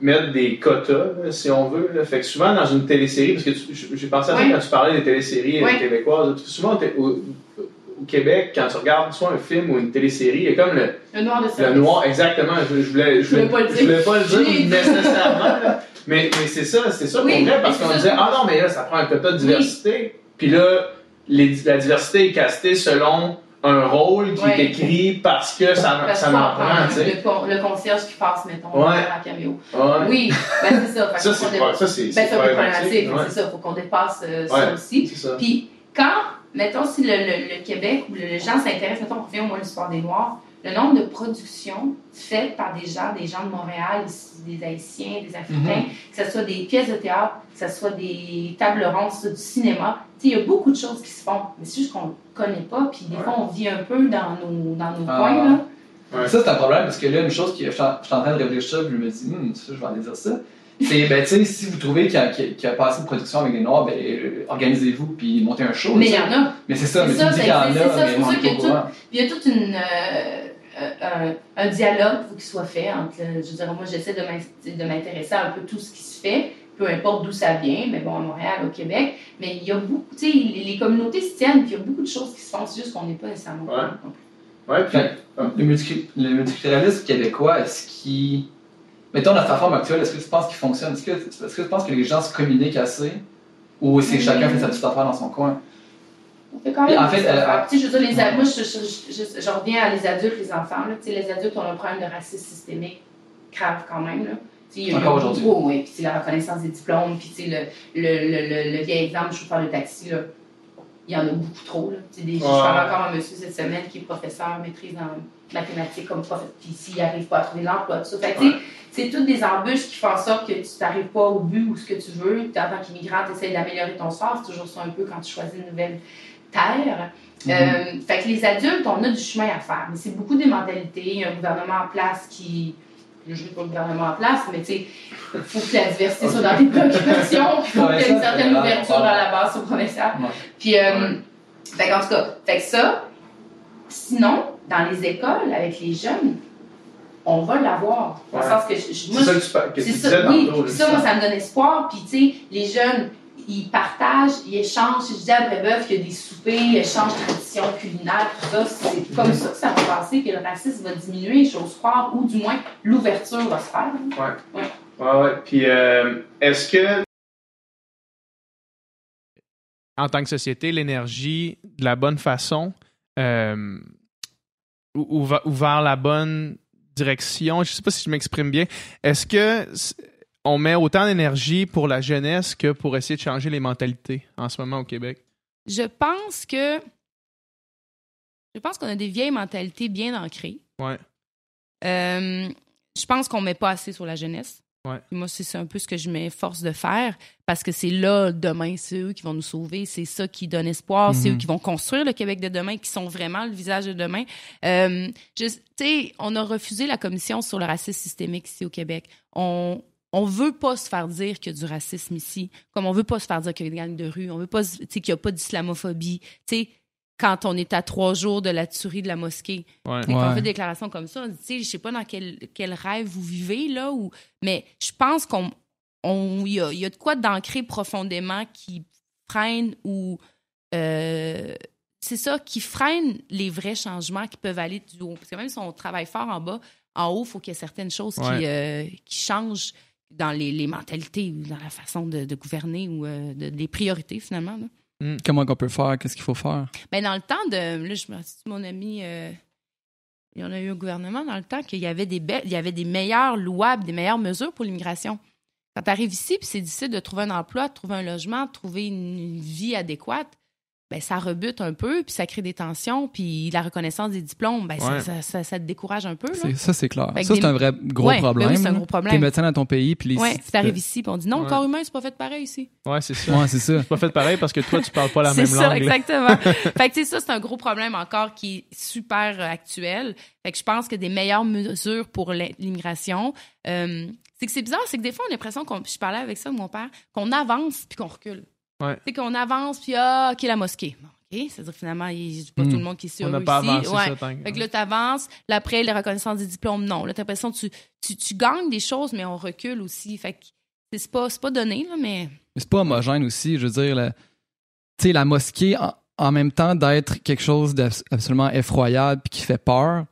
mettre des quotas, là, si on veut. là. Fait que souvent, dans une télésérie, parce que j'ai pensé à ça quand tu parlais des téléséries euh, Ouais. québécoises, souvent, au, au Québec, quand tu regardes soit un film ou une télésérie, il y a comme le, Le noir de le service. noir, exactement, je, je voulais, je Je voulais pas le je voulais pas le dire nécessairement, là. Mais, mais c'est ça, c'est ça Oui, pour vrai, parce qu'on disait, ah non, mais là, ça prend un quota de diversité. Puis là, les- la diversité est castée selon un rôle qui Ouais. est écrit parce que ça, Parce ça m'en prend prend, tu sais. le, le concierge qui passe, mettons, Ouais. en caméo. Ouais. Oui, ben c'est ça. Ça, c'est Ben, problématique, c'est ça. Faut qu'on dépasse euh, ça aussi. Ça. Puis quand, mettons, si le, le- le Québec ou le, les gens s'intéressent, mettons, on revient au moins l'histoire des Noirs, le nombre de productions faites par des gens, des gens de Montréal, ici, des Haïtiens, des Africains, que ce soit des pièces de théâtre, que ce soit des tables rondes, que ce soit du cinéma, tu sais, il y a beaucoup de choses qui se font, mais c'est juste qu'on ne connaît pas, puis des Ouais. fois, on vit un peu dans nos, dans nos Ah. coins, là. Ouais. Ça, c'est un problème parce que là, une chose que je suis en je suis en train de réfléchir, puis je me dis, hum, ça, je vais aller dire ça. C'est, ben, tu sais, si vous trouvez qu'il y, a- qu'il y a pas assez de production avec des Noirs, ben, euh, organisez-vous puis montez un show. Mais il y en a. Mais c'est ça, C'est mais ça, tu me dis c'est- qu'il y en a, c'est ça, c'est mais pour ça qu'il y a tout- courant. Puis il y a toute une. euh, euh, un, un dialogue faut qu'il soit fait entre. Je veux dire, moi, j'essaie de m'in- de m'intéresser à un peu tout ce qui se fait, peu importe d'où ça vient, mais bon, à Montréal, au Québec. Mais il y a beaucoup. Tu sais, les, les communautés se tiennent, puis il y a beaucoup de choses qui se font, c'est juste qu'on n'est pas nécessairement. Ouais. Ouais, puis, Fait multi- le multiculturalisme québécois, est-ce qu'il. Mettons, dans sa forme actuelle, est-ce que tu penses qu'il fonctionne? Est-ce que, est-ce que tu penses que les gens se communiquent assez? Ou c'est Mm. chacun fait sa petite affaire dans son coin? On fait quand même. Et en fait, euh, je veux dire, les moi, je, je, je- je reviens à les adultes, les enfants. Là. Les adultes ont un problème de racisme systémique grave quand même. Là. Il y a- Encore aujourd'hui. Oui, puis c'est la reconnaissance des diplômes, puis le, le, le, le, le vieil exemple, chauffeur de taxi, là, il y en a beaucoup trop. Là. Je parle encore à un monsieur cette semaine qui est professeur, maîtrise en mathématiques comme prof, puis s'il n'arrive pas à trouver l'emploi, tout ça. Fait que, tu sais, c'est toutes des embûches qui font en sorte que tu n'arrives pas au but ou ce que tu veux. Puis en tant qu'immigrant, tu essaies d'améliorer ton sort. C'est toujours ça un peu quand tu choisis une nouvelle terre. Euh, fait que les adultes, on a du chemin à faire. Mais c'est beaucoup des mentalités. Il y a un gouvernement en place qui. Je ne veux pas le gouvernement en place, mais tu sais, il faut que la diversité soit dans les préoccupations. Il faut Ouais, qu'il y ait une certaine ouverture à la base au provincial. Ouais. Puis, euh, fait qu'en tout cas, fait que ça, sinon, dans les écoles, avec les jeunes, on va l'avoir. Dans le Ouais. sens que je- je- moi, c'est ça que tu, que ça, oui. moi, ça me donne espoir. Puis, tu sais, les jeunes, ils partagent, ils échangent. Je disais à Brébeuf qu'il y a des soupers, échanges traditions culinaires, tout ça. C'est comme ça que ça va passer, que le racisme va diminuer, j'ose croire, ou du moins, l'ouverture va se faire. Ouais, ouais. Puis, euh, est-ce que. en tant que société, l'énergie de la bonne façon euh, ou, vers la bonne direction. Je ne sais pas si je m'exprime bien. Est-ce que on met autant d'énergie pour la jeunesse que pour essayer de changer les mentalités en ce moment au Québec? Je pense que. Je pense qu'on a des vieilles mentalités bien ancrées. Ouais. Euh, je pense qu'on met pas assez sur la jeunesse. Ouais. Moi, c'est un peu ce que je m'efforce de faire parce que c'est là, demain, c'est eux qui vont nous sauver, c'est ça qui donne espoir, c'est Mhm. eux qui vont construire le Québec de demain, qui sont vraiment le visage de demain. Euh, tu sais, on a refusé la commission sur le racisme systémique ici au Québec. On, on veut pas se faire dire qu'il y a du racisme ici, comme on veut pas se faire dire qu'il y a des gangs de rue, on veut pas, qu'il y a pas d'islamophobie. Tu sais, quand on est à trois jours de la tuerie de la mosquée, Ouais. et qu'on Ouais. fait des déclarations comme ça, on dit, tu sais, je sais pas dans quel, quel rêve vous vivez, là, ou... mais je pense qu'on on, y, a, il y a de quoi d'ancrer profondément qui freine ou... euh, c'est ça, qui freine les vrais changements qui peuvent aller du haut. Parce que même si on travaille fort en bas, en haut, il faut qu'il y ait certaines choses qui, euh, qui changent dans les, les mentalités ou dans la façon de, de gouverner ou euh, de, des priorités, finalement. là. Comment qu'on peut faire? Qu'est-ce qu'il faut faire? Ben, dans le temps de. Là, je me suis mon ami. euh, il y en a eu un gouvernement dans le temps qu'il y avait des belles, il y avait des meilleures louables, des meilleures mesures pour l'immigration. Quand tu arrives ici, puis c'est difficile de trouver un emploi, de trouver un logement, de trouver une vie adéquate, ben ça rebute un peu, puis ça crée des tensions, puis la reconnaissance des diplômes, ben ça, Ouais. ça, ça- ça te décourage un peu. Là. C'est- Ça, c'est clair. Fait Ça, des- c'est un vrai gros Ouais, ben problème. oui, c'est un gros problème. T'es médecin dans ton pays, puis les Ouais, puis t'arrives ici, puis on dit non, Ouais. le corps humain, c'est pas fait pareil ici. Ouais, c'est ça. Ouais, c'est ça. C'est pas fait pareil parce que toi, tu parles pas la C'est même ça, langue. là. exactement. fait que, tu sais, ça, c'est un gros problème encore qui est super euh, actuel. Fait que je pense que des meilleures mesures pour l'immigration, euh, c'est que c'est bizarre, c'est que des fois, on a l'impression qu'on, je parlais avec ça de mon père, qu'on avance puis qu'on recule. Ouais. C'est qu'on avance puis ah, OK, la mosquée. OK, c'est-à-dire que finalement, il n'y a pas Hmm. tout le monde qui est sûr On n'a ici. pas avancé Ouais. ça tant que- Fait que là, t'avances. Là, après, les reconnaissances des diplômes, non. Là, t'as l'impression que tu, tu, tu gagnes des choses, mais on recule aussi. Fait que c'est pas, c'est pas donné, là, mais... Mais c'est pas homogène aussi. Je veux dire, la, tu sais, la mosquée, en, en même temps d'être quelque chose d'absolument effroyable puis qui fait peur,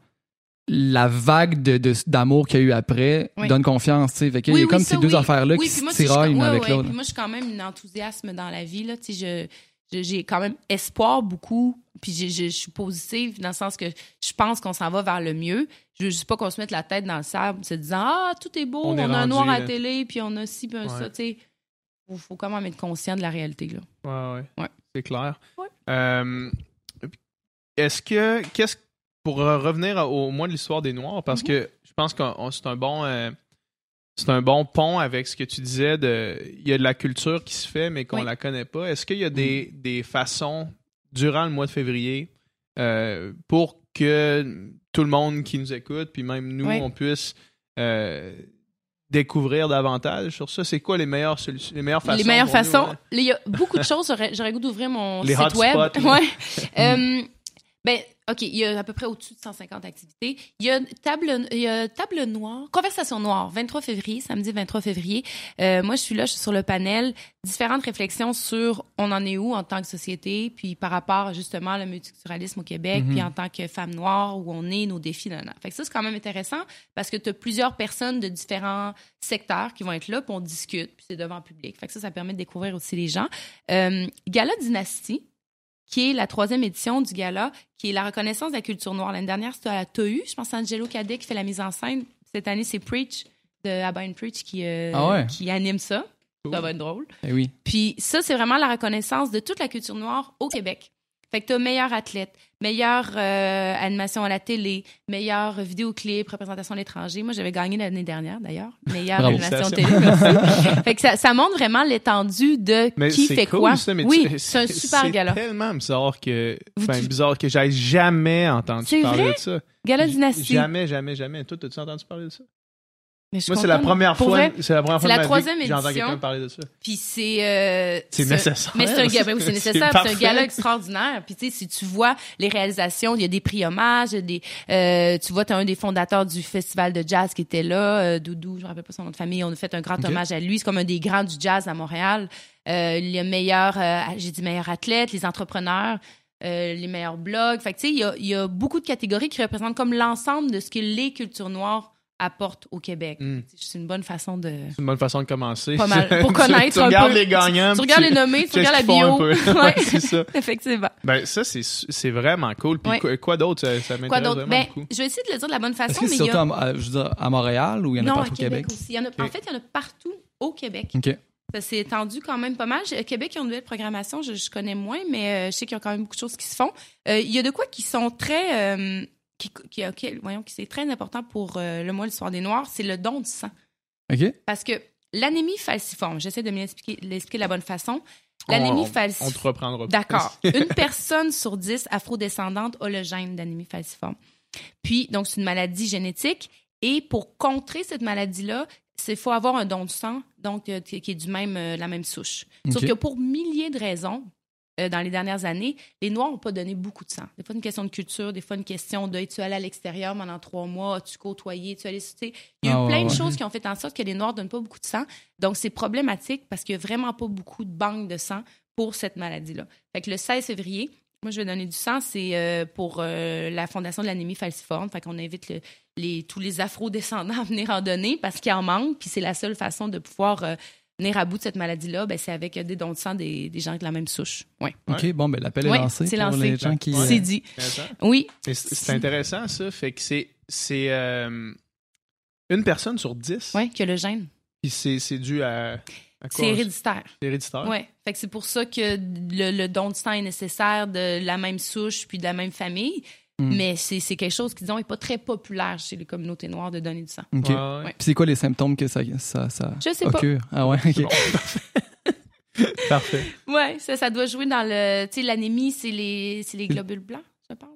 la vague de, de- d'amour qu'il y a eu après Oui. donne confiance, tu sais. Fait qu'il Oui, y a oui, comme ça, ces deux oui. affaires-là Oui, qui se tiraillent une comme- ouais, avec l'autre. puis moi, je suis quand même une enthousiasme dans la vie. Là. Tu sais, Je, je- j'ai quand même espoir beaucoup. Puis je, je- je suis positive dans le sens que je pense qu'on s'en va vers le mieux. Je veux juste pas qu'on se mette la tête dans le sable se disant Ah, tout est beau, On on, est a un noir à là. la télé, puis on a ci, puis Ouais. ça. Tu sais, faut, faut quand même être conscient de la réalité. Là. Ouais, ouais. Ouais. C'est clair. Ouais. Euh, est-ce que, qu'est-ce, pour revenir au moins de l'histoire des Noirs, parce Mhm. que je pense que c'est un bon, euh, c'est un bon pont avec ce que tu disais de, il y a de la culture qui se fait, mais qu'on Oui. la connaît pas. Est-ce qu'il y a des, des façons durant le mois de février euh, pour que tout le monde qui nous écoute, puis même nous, Oui. on puisse euh, découvrir davantage sur ça? C'est quoi les meilleures solutions, les meilleures façons? les meilleures façons. hein? Il y a beaucoup de choses. J'aurais goût d'ouvrir mon Les site web. Ouais. Ben, OK, il y a à peu près au-dessus de 150 activités. Il y a table, il y a table noire, conversation noire, 23 février, samedi 23 février. Euh, moi, je suis là, je suis sur le panel. Différentes réflexions sur on en est où en tant que société, puis par rapport justement au multiculturalisme au Québec, Mhm. puis en tant que femme noire, où on est, nos défis. Là, là. Fait que ça, c'est quand même intéressant parce que tu as plusieurs personnes de différents secteurs qui vont être là, puis on discute, puis c'est devant le public. Fait que ça, ça permet de découvrir aussi les gens. Euh, Gala Dynasty, qui est la troisième édition du gala, qui est la reconnaissance de la culture noire. L'année dernière, c'était à la TAU. Je pense c'est Angelo Cadet qui fait la mise en scène. Cette année, c'est Preach de Abba and Preach qui, euh, Ah ouais? qui anime ça. Cool. Ça va être drôle. Eh oui. Puis ça, c'est vraiment la reconnaissance de toute la culture noire au Québec. Fait que t'as meilleur athlète, meilleure euh, animation à la télé, meilleur vidéoclip, représentation à l'étranger. Moi, j'avais gagné l'année dernière, d'ailleurs. Meilleure Bravo. animation télé. Merci. fait que ça, ça montre vraiment l'étendue de Mais qui fait cool, quoi. ça, mais oui, c'est un super gala. C'est tellement bizarre que. Enfin, bizarre que j'aille jamais entendu parler vrai? de ça. Gala Dynastie. Jamais, jamais, jamais. Toi, as-tu entendu parler de ça? Moi, c'est la première fois. C'est la première fois la troisième que j'entends quelqu'un parler de ça. Puis c'est euh, C'est nécessaire. Mais c'est un oui, c'est nécessaire. C'est un gala extraordinaire. Puis tu sais, si tu vois les réalisations, il y a des prix hommages, des, euh, tu vois, t'as un des fondateurs du festival de jazz qui était là, euh, Doudou, je me rappelle pas son nom de famille. On a fait un grand hommage à lui. C'est comme un des grands du jazz à Montréal. Euh, les meilleurs, euh, j'ai dit meilleurs athlètes, les entrepreneurs. euh, les meilleurs blogs. Fait que, tu sais, il y a, il y a beaucoup de catégories qui représentent comme l'ensemble de ce que les cultures noires apportent au Québec. Mm. C'est une bonne façon de... C'est une bonne façon de commencer. Pas mal. Pour Tu- connaître tu, un regardes peu. les gagnants. Tu regardes les nommés, tu regardes la bio. Ouais. C'est ça. Effectivement. Ben, ça, c'est c'est vraiment cool. Puis Ouais. quoi, d'autre? Ça, ça m'intéresse Quoi d'autre? vraiment Ben, beaucoup? je vais essayer de le dire de la bonne façon, que mais c'est il y surtout a... à, à- je veux dire, à Montréal ou il y en a non, partout au Québec, Québec? aussi. Il y en a... En Ok. fait, il y en a partout au Québec. OK. Ça s'est étendu quand même pas mal. Je- Québec, ils ont une nouvelle programmation, je, je connais moins, mais euh, je sais qu'il y a quand même beaucoup de choses qui se font. Euh, il y a de quoi qui sont très... euh, qui, qui, voyons, qui c'est très important pour euh, le mois de l'histoire des Noirs, c'est le don du sang. OK. Parce que l'anémie falciforme, j'essaie de l'expliquer de la bonne façon. L'anémie On- On falciforme... te reprendra. D'accord. Une personne sur dix afrodescendante a le gène d'anémie falciforme. Puis, donc, c'est une maladie génétique. Et pour contrer cette maladie-là, il faut avoir un don de sang, donc euh, qui est du même, euh, la même souche. Sauf que pour milliers de raisons, euh, dans les dernières années, les Noirs n'ont pas donné beaucoup de sang. Des fois, une question de culture, des fois, une question de es-tu allé à l'extérieur pendant trois mois, as-tu côtoyé, es-tu allé. Il y a eu Ah ouais, plein de choses qui ont fait en sorte que les Noirs ne donnent pas beaucoup de sang. Donc, c'est problématique parce qu'il n'y a vraiment pas beaucoup de banques de sang pour cette maladie-là. Fait que le 16 février, moi, je vais donner du sang, c'est euh, pour euh, la Fondation de l'anémie falciforme. Fait qu'on invite le- les, tous les afro-descendants à venir en donner parce qu'il en manque. Puis c'est la seule façon de pouvoir venir à bout de cette maladie-là, ben, c'est avec euh, des dons de sang des, des gens de la même souche. Ouais. OK, bon, ben l'appel est Ouais, lancé c'est lancé. les gens qui... Ouais. C'est dit. Intéressant. Oui, C'est intéressant, ça. Fait que c'est c'est, euh, une personne sur dix. ouais, que le gène. Puis c'est c'est dû à? C'est héréditaire. C'est héréditaire. Ouais. Fait que c'est pour ça que le, le don de sang est nécessaire de la même souche puis de la même famille. Mm. Mais c'est c'est quelque chose qui, disons, n'est pas très populaire chez les communautés noires de donner du sang. OK. Ouais, ouais. Ouais. Puis c'est quoi les symptômes que ça, ça, ça Je sais pas. occure? Ah ouais, C'est OK. bon. Parfait. Ouais, ça, ça doit jouer dans le. Tu sais, l'anémie, c'est les, c'est les globules blancs, je pense.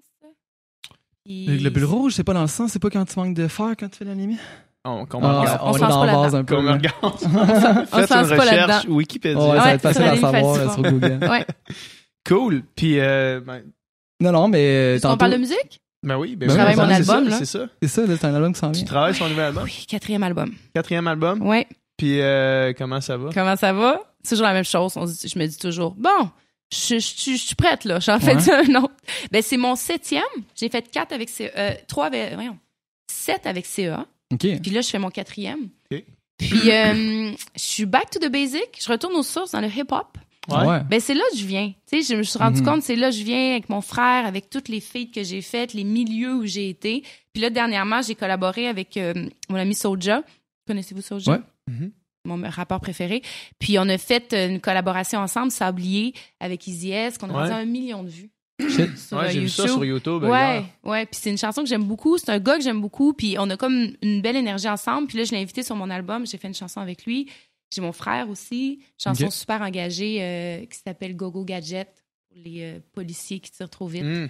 Puis- Le globule rouge, c'est pas dans le sang, c'est pas quand tu manques de fer quand tu fais l'anémie? On, qu'on Ah, on on se est lance pas la un peu. Là. regarde. On Faites se lance une pas recherche là-dedans. Wikipédia. Ouais, ça va être facile à savoir sur. Google. Ouais. Cool. Puis, euh, ben, Non, non, mais euh, Est-ce qu'on tantôt, parle de musique? ben oui. Ben Je oui, travaille c'est mon ça, album, c'est là. C'est ça. c'est ça, là, c'est un album qui s'en Tu vient. travailles sur un nouvel album? Oui, quatrième album. Quatrième album? Ouais. Puis, euh, comment ça va? Comment ça va? C'est toujours la même chose. On dit- je me dis toujours, bon, je, je, je- je suis prête, là. J'en fais Ouais. un autre. Ben, c'est mon septième. J'ai fait quatre avec ces, euh, trois avec, voyons. sept avec CA. OK. Puis là, je fais mon quatrième. Ok. Puis euh, je suis back to the basic. Je retourne aux sources dans le hip-hop. Ouais. Ben c'est là que je viens. Tu sais, je me suis rendu Mhm. compte, c'est là que je viens avec mon frère, avec toutes les feats que j'ai faites, les milieux où j'ai été. Puis là, dernièrement, j'ai collaboré avec euh, mon ami Soulja. Connaissez-vous Soulja? Ouais. Mhm. Mon rapport préféré. Puis on a fait euh, une collaboration ensemble, Sablier, avec Easy S, qu'on a Ouais. rendu un million de vues. Shit. Sur Ouais, euh, j'ai vu ça sur YouTube. Ouais, ouais. Puis c'est une chanson que j'aime beaucoup. C'est un gars que j'aime beaucoup. Puis on a comme une belle énergie ensemble. Puis là, je l'ai invité sur mon album. J'ai fait une chanson avec lui. J'ai mon frère aussi. Chanson super engagée euh, qui s'appelle Gogo Gadget pour les euh, policiers qui tirent trop vite. Mm.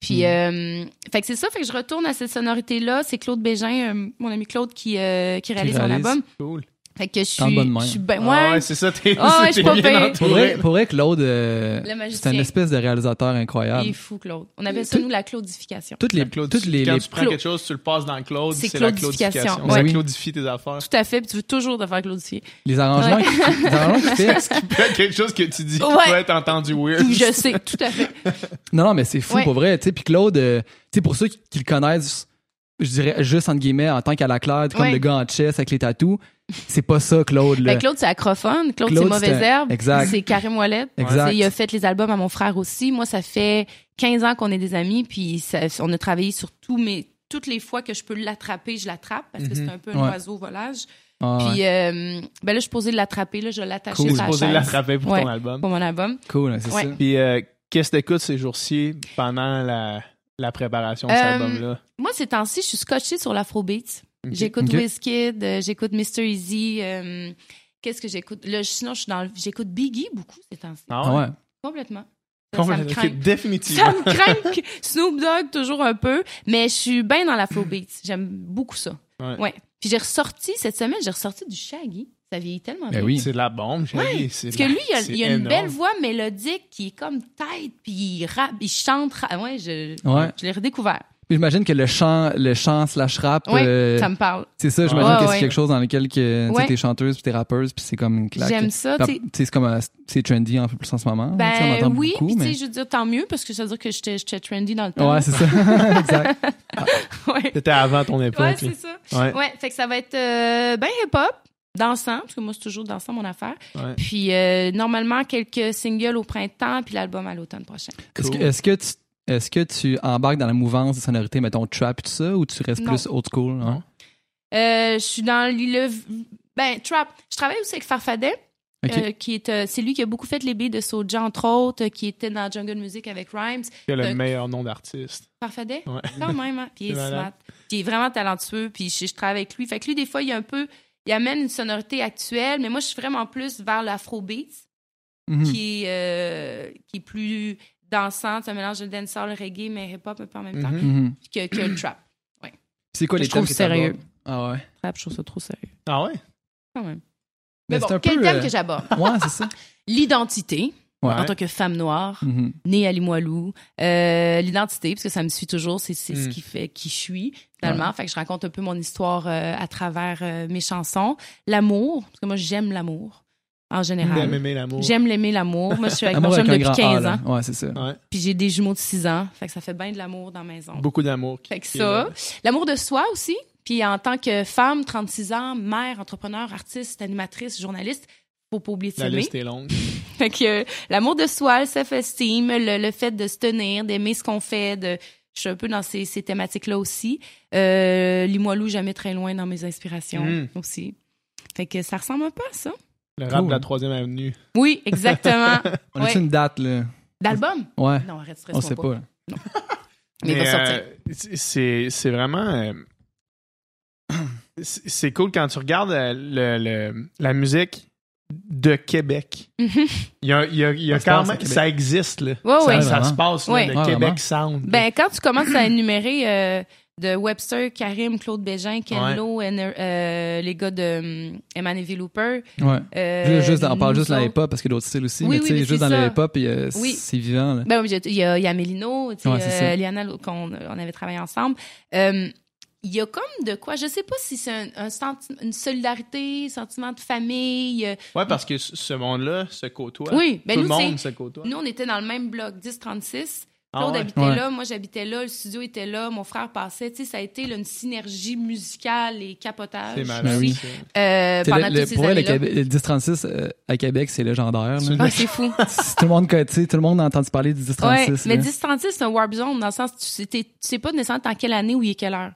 Puis, euh, fait que c'est ça. Fait que je retourne à cette sonorité-là. C'est Claude Bégin, mon ami Claude, qui, euh, qui réalise mon réalise. album. Cool. Fait que je suis. bon de main. Je suis ben, Ah ouais. c'est ça. T'es Ah ouais, je t'es suis pas bien. Pour vrai, entouré. pour vrai, Claude, euh, Le c'est une espèce de réalisateur Il incroyable. est fou, Claude. On appelle ça, nous, la claudification. Toutes les, La Claude- toutes les, quand les- tu prends Claude- quelque chose, tu le passes dans Claude, C'est la claudification. claudification. Ouais. Ça Oui. claudifie tes affaires. Tout à fait. Puis tu veux toujours te faire claudifier. les arrangements, Ouais. qu'il- les arrangements qu'il. Peut être quelque chose que tu dis qui Ouais. peut être entendu weird? Tout, je sais, tout à fait. Non, non, mais c'est fou Ouais. pour vrai. Tu sais, puis Claude, euh, tu sais, pour ceux qui, qui le connaissent, je dirais juste entre guillemets en tant qu'à la claire, comme le gars en chess avec les tatous, c'est pas ça, Claude. Là. Ben, Claude, c'est acrophone. Claude, c'est Claude, mauvaise c'est herbe. exact. C'est Karim Ouellet. Exact. Il a fait les albums à mon frère aussi. Moi, ça fait 15 ans qu'on est des amis, puis ça- on a travaillé sur tout, mais toutes les fois que je peux l'attraper, je l'attrape parce que Mhm. c'est un peu un Ouais. oiseau volage. Ah, ouais. Puis euh, ben là, je suis posée de l'attraper, là, je vais l'attacher Cool. sur la posé chaise l'attraper pour Ouais. ton album. pour mon album. Cool, c'est Ouais. ça. Puis, euh, qu'est-ce que t'écoutes ces jours-ci pendant la, la préparation de cet Euh, album-là? Moi, ces temps-ci, je suis scotchée sur l'afrobeat. J'écoute Ok. Wizkid, euh, j'écoute Mr. Easy. euh, Qu'est-ce que j'écoute? Là, sinon, je suis dans le- j'écoute Biggie beaucoup ces temps-ci. Ah Ah ouais? ouais? Complètement. Ça, ça me Complètement. craint. Définitivement. Ça me craint. Snoop Dogg, toujours un peu. Mais je suis bien dans l'afrobeat. J'aime beaucoup ça. Ouais. Puis j'ai ressorti, cette semaine, j'ai ressorti du Shaggy. Ça vieillit tellement Ben bien. oui. C'est de la bombe. C'est Parce que la- lui, il a, c'est il a une belle voix mélodique qui est comme tête, puis il rappe, il chante. Ouais, je, Ouais. je l'ai redécouvert. Puis j'imagine que le chant, le chant slash rap, Ouais, euh, ça me parle. c'est ça. J'imagine Ouais, que ouais. c'est quelque chose dans lequel que, Ouais. t'es chanteuse puis t'es rappeuse puis c'est comme une claque. J'aime ça. Tu c'est comme euh, c'est trendy un peu plus en ce moment. on Ben entend oui, beaucoup, puis tu mais... sais, je veux dire, tant mieux, parce que ça veut dire que j'étais j'étais trendy dans le temps. Ouais, c'est ça. exact. ouais. C'était avant ton époque. Ouais, c'est ça. Ouais. Ouais, fait que ça va être euh, ben hip-hop, dansant, parce que moi, c'est toujours dansant mon affaire. Ouais. Puis euh, normalement, quelques singles au printemps, puis l'album à l'automne prochain. Est-ce que, que tu est-ce que tu embarques dans la mouvance de sonorité, mettons, trap et tout ça, ou tu restes Non. plus old school? hein? Non. Euh, je suis dans le... Ben, trap. Je travaille aussi avec Farfadet. Euh, qui est, euh, c'est lui qui a beaucoup fait les billes de Soulja, entre autres, euh, qui était dans Jungle Music avec Rhymes. Quel est le Euh, meilleur nom d'artiste. Farfadet? Ouais. Quand même, hein? Puis il est smart. Puis il est vraiment talentueux, puis je, je travaille avec lui. Fait que lui, des fois, il y a un peu... Il amène une sonorité actuelle, mais moi, je suis vraiment plus vers l'afrobeat, Mhm. qui, est, euh, qui est plus dansante, un mélange de dancehall, reggae, mais hip-hop un peu en même temps. Mhm. que, que le trap. C'est quoi Que les je trouve thèmes que sérieux. Ah ouais? Trap, je trouve ça trop sérieux. Ah ouais? Quand même. Mais bon, quel peu, thème euh, que j'aborde? Ouais, c'est ça. L'identité, Ouais. en tant que femme noire, Mhm. née à Limoilou. Euh, L'identité, parce que ça me suit toujours, c'est c'est ce Mm. qui fait qui je suis, finalement. Fait que je raconte un peu mon histoire euh, à travers euh, mes chansons. L'amour, parce que moi, j'aime l'amour, en J'aime général. aimer l'amour. J'aime l'aimer, l'amour. Moi, je suis avec mon chum depuis grand A, 15 là. ans. Ouais, c'est ça. Ouais. Puis j'ai des jumeaux de 6 ans. Fait que ça fait bien de l'amour dans la maison. Beaucoup d'amour. Fait que ça, l'amour de soi aussi. Puis en tant que femme, 36 ans, mère, entrepreneur, artiste, animatrice, journaliste, faut pas oublier de La liste est longue. Fait que euh, l'amour de soi, le self-esteem, le, le fait de se tenir, d'aimer ce qu'on fait, de je suis un peu dans ces, ces thématiques-là aussi. Euh, Limoilou, jamais très loin dans mes inspirations Mm. aussi. Fait que ça ressemble un peu à ça. Le rap Cool. de la troisième avenue. Oui, exactement. On a Ouais. une date, là? D'album? Ouais. Non, arrête, On stresse sait pas. là. Mais il va sortir. euh, c'est c'est vraiment. euh, c'est cool quand tu regardes euh, le, le- la musique de Québec. Mhm. Il y a, il y a- il y a Ça se quand même. Ça existe, là. Ouais, ça, ouais. ça se passe, là, le Ouais, Québec vraiment. Sound. Ben, quand tu commences à énumérer euh, de Webster, Karim, Claude Bégin, Ken Lo, euh, les gars de um, Emmanuel Looper. Ouais. euh, Juste, on parle juste dans le autres. hip-hop parce qu'il y a d'autres styles aussi, Oui, mais oui, tu sais, mais juste dans le hip-hop, Oui. c'est vivant. Là. Ben oui, il y a, il y a Mélino, Ouais, euh, Liana, qu'on on avait travaillé ensemble. Euh, il y a comme de quoi, je sais pas si c'est un, un senti- une solidarité, sentiment de famille. Ouais, parce que ce monde-là se côtoie. Oui, ben Tout nous, le monde se côtoie. nous, on était dans le même bloc 1036. Ah Claude ouais? habitait Ouais. là, moi j'habitais là, le studio était là, mon frère passait. Tu sais, ça a été là, une synergie musicale et capotage. C'est Ben malade. oui. ça. Euh, pendant le- toutes ces pour le, années-là. Québec- le 1036 euh, à Québec, c'est légendaire. Ah, c'est fou. Tout le monde, tu tout le monde a entendu parler du Ouais, 1036. mais là. 1036, c'est un warp zone dans le sens tu tu sais pas nécessairement dans quelle année ou il est quelle heure.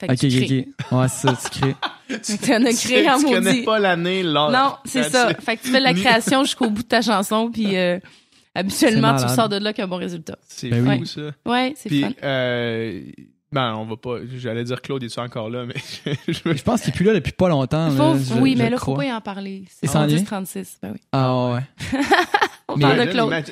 Fait que Ok, tu ok, crées. ok. Ouais, c'est ça, tu crées. Que t'en as créé en tu connais maudit. pas l'année, l'heure. Non, c'est ça. it. Fait que tu fais de la création jusqu'au bout de ta chanson, puis euh, habituellement, tu sors de là avec un bon résultat. C'est Ben fou, oui. ça. Ouais, c'est Puis, fun. euh, ben, on va pas. J'allais dire Claude, est-tu encore là, mais je Je pense qu'il est plus là depuis pas longtemps. Là, faut- je- oui, je mais là, crois. faut pas y en parler. C'est s'en vient? 1036, ben oui. Ah ouais. On Mais- parle de Claude.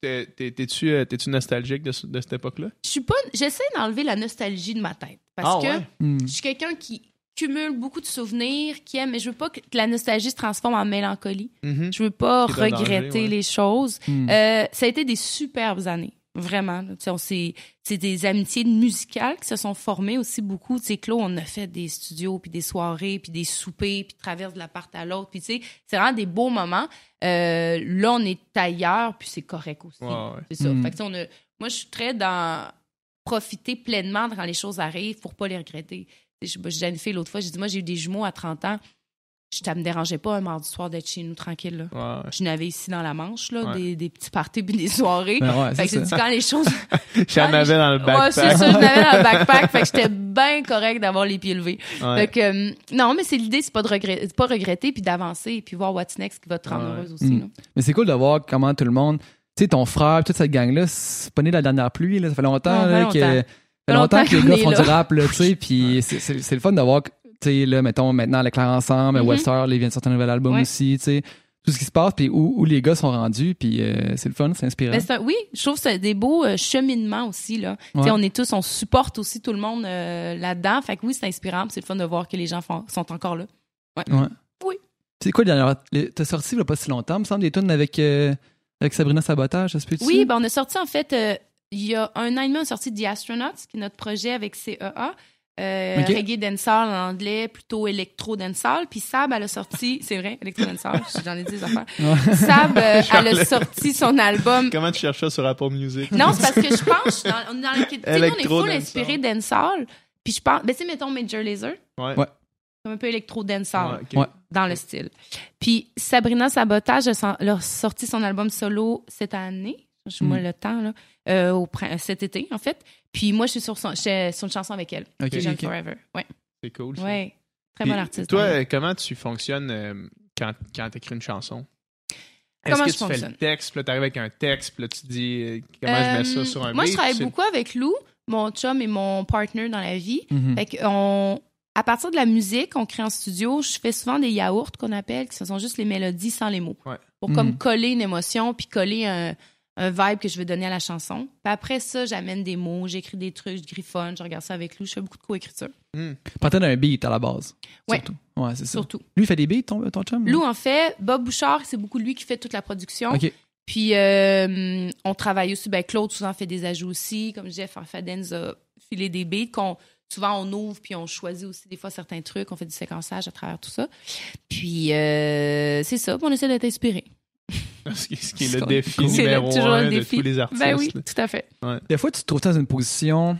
T'es-tu euh, t'es-tu nostalgique de, de cette époque-là? Je suis pas. J'essaie d'enlever la nostalgie de ma tête. Parce Ah, que ouais? Hmm. je suis quelqu'un qui cumule beaucoup de souvenirs, qui aime, mais je veux pas que la nostalgie se transforme en mélancolie. Mhm. Je veux pas regretter danger, ouais. les choses. Hmm. Euh, ça a été des superbes années. Vraiment. C'est des amitiés musicales qui se sont formées aussi beaucoup. Tu sais, Claude, on a fait des studios, puis des soirées, puis des soupers, puis traverse de la part à l'autre. Puis tu sais, c'est vraiment des beaux moments. Euh, là, on est ailleurs, puis c'est correct aussi. Ouais. C'est ça. Mm. Fait que, tu sais, on a- moi, je suis très dans profiter pleinement quand les choses arrivent pour pas les regretter. À une fille l'autre fois, j'ai dit, moi, j'ai eu des jumeaux à 30 ans. Je, ça me dérangeait pas un mardi soir d'être chez nous tranquille. Là. Ouais, ouais. Je n'avais ici dans la Manche, là, Ouais. des, des petits parties puis des soirées. Ben ouais, fait que j'ai dit, quand les choses. J'en avais dans le Ouais, c'est backpack. ça, je l'avais dans le backpack. fait que j'étais bien correct d'avoir les pieds levés. Ouais. Fait que, euh, non, mais c'est l'idée, c'est pas de regretter, c'est pas regretter puis d'avancer puis voir what's next qui va te rendre Ouais. heureuse aussi. Mm. là. Mais c'est cool de voir comment tout le monde. Tu sais, ton frère, toute cette gang-là, c'est pas né de la dernière pluie. Là. Ça fait longtemps, Ouais, là, longtemps. que, fait longtemps longtemps que les gars font là. du rap, là, tu sais. Puis c'est- le fun de voir, que, tu sais, là, mettons, maintenant, les Claire ensemble. Webster, là, ils viennent de sortir un nouvel album Ouais. aussi, tu sais. Tout ce qui se passe, puis où, où les gars sont rendus, puis euh, c'est le fun, c'est inspirant. Un- oui, je trouve que c'est des beaux euh, cheminements aussi. Là. Tu sais, Ouais. On est tous, on supporte aussi tout le monde euh, là-dedans. Fait que oui, c'est inspirant. C'est le fun de voir que les gens font- sont encore là. Ouais. Oui. C'est quoi, le dernier- les- t'as sorti il y a pas si longtemps, me semble, des tunes avec, euh, avec Sabrina Sabotage, ça se peut-tu? Oui, ben on a sorti en fait, euh, il y a un an et demi, on a sorti The Astronauts, qui est notre projet avec CEA. Euh, Ok. Reggae dancehall en anglais, plutôt électro dancehall. Puis Sab, elle a sorti, c'est vrai, électro dancehall, j'en ai dit des affaires. Ouais. Sab, euh, elle a sorti son album. Comment tu cherches ça sur Apple Music? Non, c'est parce que je pense, dans, on est dans la, tu sais, nous, on est full inspiré dancehall. Puis je pense, ben tu sais, mettons Major Laser, Ouais. Ouais. comme un peu électro dancehall. Ouais, ok. Ouais. dans le style. Puis Sabrina Sabotage a sorti son album solo cette année. Je moi Mm. le temps, là. euh, au cet été, en fait. Puis moi, je suis sur, son, sur une chanson avec elle. Ok, que J'aime ok. Forever. Ouais. C'est cool. ça. ouais. Très Puis, bon artiste. Toi, comment tu fonctionnes euh, quand, quand tu écris une chanson? Est-ce Comment que je tu fais fonctionne? le texte, puis là, t'arrives avec un texte, puis là, tu dis euh, comment je mets ça sur un Moi, beat? je travaille beaucoup avec Lou, mon chum et mon partner dans la vie. Mhm. Fait qu'on- à partir de la musique qu'on crée en studio, je fais souvent des yaourts qu'on appelle, qui sont juste les mélodies sans les mots. Ouais. Pour comme coller une émotion, puis coller un, un vibe que je veux donner à la chanson. Puis après ça, j'amène des mots, j'écris des trucs, je griffonne, je regarde ça avec Lou. Je fais beaucoup de co-écriture. Hmm. Partait d'un beat à la base. Ouais. Surtout. Ouais, c'est ça. Surtout. Lui, il fait des beats, ton, ton chum? Lou, en fait, Bob Bouchard, c'est beaucoup lui qui fait toute la production. Ok. Puis euh, on travaille aussi, ben Claude souvent fait des ajouts aussi, comme Jeff Fadenz a filé des beats qu'on souvent on ouvre puis on choisit aussi des fois certains trucs, on fait du séquençage à travers tout ça. Puis euh, c'est ça, puis on essaie d'être inspiré. Ce qui, ce qui est C'est le défi numéro toujours un le de défi. tous les artistes. Ben oui, là. tout à fait. Des fois, tu te trouves dans une position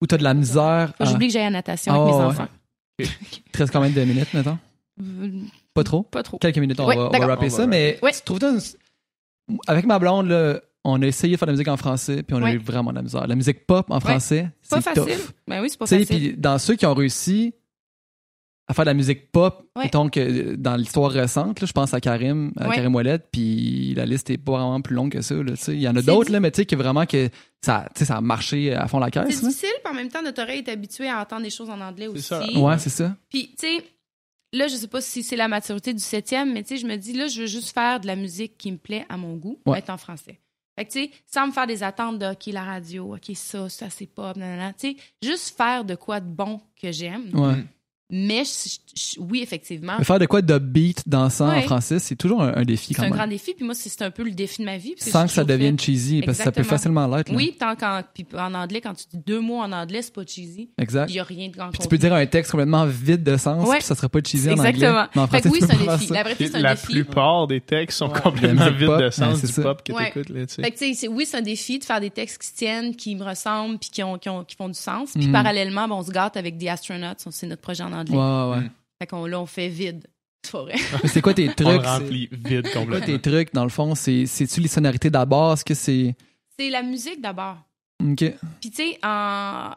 où tu as de la misère. À- J'oublie que j'ai la natation Ah, avec mes ouais. enfants. Il te reste combien de minutes, mettons? Euh, Pas trop? Pas trop. Quelques minutes, on, Ouais, va, on va On ça, va mais Ouais. tu te trouves dans une- Avec ma blonde, là, on a essayé de faire de la musique en français, puis on a eu vraiment de la misère. La musique pop en français, Pas c'est facile. tough. Ben oui, c'est pas Tu sais, facile. puis dans ceux qui ont réussi à faire de la musique pop, Ouais. mettons que euh, dans l'histoire récente, là, je pense à Karim, à Ouais. Karim Ouellette, puis la liste est pas vraiment plus longue que ça. là, tu sais. Il y en a C'est d'autres, mais tu sais que vraiment que ça, tu sais, ça a marché à fond la C'est caisse. là. difficile, puis en même temps, notre oreille est habituée à entendre des choses en anglais aussi. ça. Ouais, c'est ça. Puis, tu sais, là, je sais pas si c'est la maturité du septième, mais tu sais, je me dis, là, je veux juste faire de la musique qui me plaît à mon goût, Ouais. être en français. Fait que, tu sais, sans me faire des attentes de, OK, la radio, OK, ça, ça, c'est pop, nanana. Tu sais, juste faire de quoi de bon que j'aime. Ouais. Mm. Mais je- je- oui, effectivement, Mais faire de quoi de beat dansant en Ouais. français, c'est toujours un, un défi c'est quand un même. grand défi. Puis moi, c'est c'est un peu le défi de ma vie. Sans que ça devienne fait- cheesy, parce que ça peut Exactement. facilement l'être. Oui, tant qu'en puis en anglais, quand tu dis deux mots en anglais, c'est pas cheesy. Exact. Il y a rien de grand Puis tu peux dire un texte complètement vide de sens, Ouais. puis ça serait pas cheesy en anglais. Exactement. Mais en Fait français, que oui, c'est un défi. faire La vraie vie, c'est un La défi. plupart des textes sont Ouais. complètement vides pop, de sens c'est du ça. pop que Ouais. t'écoutes. Là, tu sais. Fait que, tu sais, c'est- oui, c'est un défi de faire des textes qui se tiennent, qui me ressemblent, puis qui, ont, qui, ont, qui font du sens. Puis Mhm. parallèlement, ben, on se gâte avec des astronauts. C'est notre projet en anglais. Ça. Ouais, ouais. Mm. Fait qu'on là, on fait vide. C'est quoi tes On trucs? le remplit vide C'est quoi tes trucs, dans le fond? C'est- C'est-tu les sonorités d'abord? Est-ce que c'est. C'est la musique d'abord. OK. Puis, tu sais, en,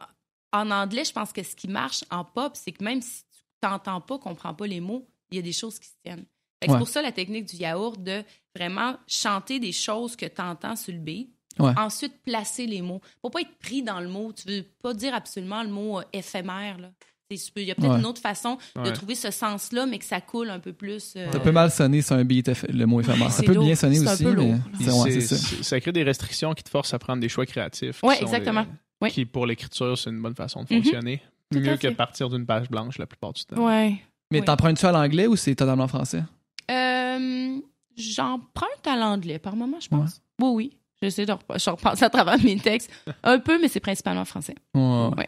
en anglais, je pense que ce qui marche en pop, c'est que même si tu t'entends pas, comprends pas les mots, il y a des choses qui se tiennent. Fait que Ouais. C'est pour ça la technique du yaourt de vraiment chanter des choses que tu entends sur le beat. Ouais. Ensuite, placer les mots. Pour pas être pris dans le mot. Tu veux pas dire absolument le mot euh, éphémère. Là. Il y a peut-être Ouais. une autre façon de trouver ce sens-là, mais que ça coule un peu plus. euh, Ça peut mal sonner sur un beat, le mot éphémère. Ça c'est peut lourd. bien sonner C'est un aussi, peu mais lourd. c'est Puis ouais, c'est- c'est ça. c'est- ça crée des restrictions qui te forcent à prendre des choix créatifs. sont exactement. des- Oui. Qui, pour l'écriture, c'est une bonne façon de Mhm. fonctionner. Mieux que de partir d'une page blanche la plupart du temps. Ouais. Mais Oui. t'empruntes-tu à l'anglais ou c'est totalement français? Euh, J'emprunte à l'anglais par moment, je pense. Oui, oui. J'essaie de rep- je repense à travers mes textes un peu, mais c'est principalement français. Ouais.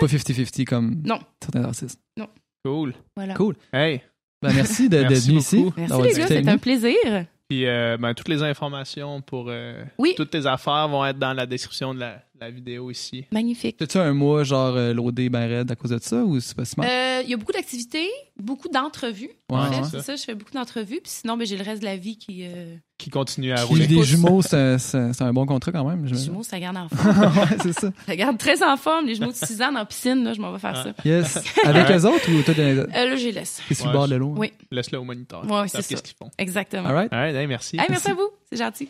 Ouais. C'est pas 50-50 comme Non. certains artistes. Cool. Voilà. Cool. Hey, Ben, merci de- d'être Merci venu ici. beaucoup. Merci les gars, c'était un plaisir. puis euh, ben, toutes les informations pour euh, Oui. toutes tes affaires vont être dans la description de la, la vidéo ici. Magnifique. T'as-tu un mois, genre, euh, loadé ben raide à cause de ça ou c'est pas si mal? Euh, Il y a beaucoup d'activités, beaucoup d'entrevues. Ouais, En fait, ouais. c'est ça, je fais beaucoup d'entrevues. Puis sinon, ben, j'ai le reste de la vie qui. Euh... Qui continue à Puis rouler. des pousse. jumeaux, c'est un, c'est un- c'est un bon contrat quand même. Les j'imagine. jumeaux, ça garde en forme. ouais, c'est ça. ça garde très en forme. Les jumeaux de Suzanne en piscine, là, je m'en vais faire ça. Yes. Avec Ouais. eux autres ou toi, t'es Euh, là, je les laisse. t'es sur le Ouais, bord de l'eau? Oui. Laisse-le au moniteur. Ouais, Ils savent c'est Qu'est-ce qu'ils font? Exactement. All right. All right, hey, merci. Hey, merci à vous. C'est gentil.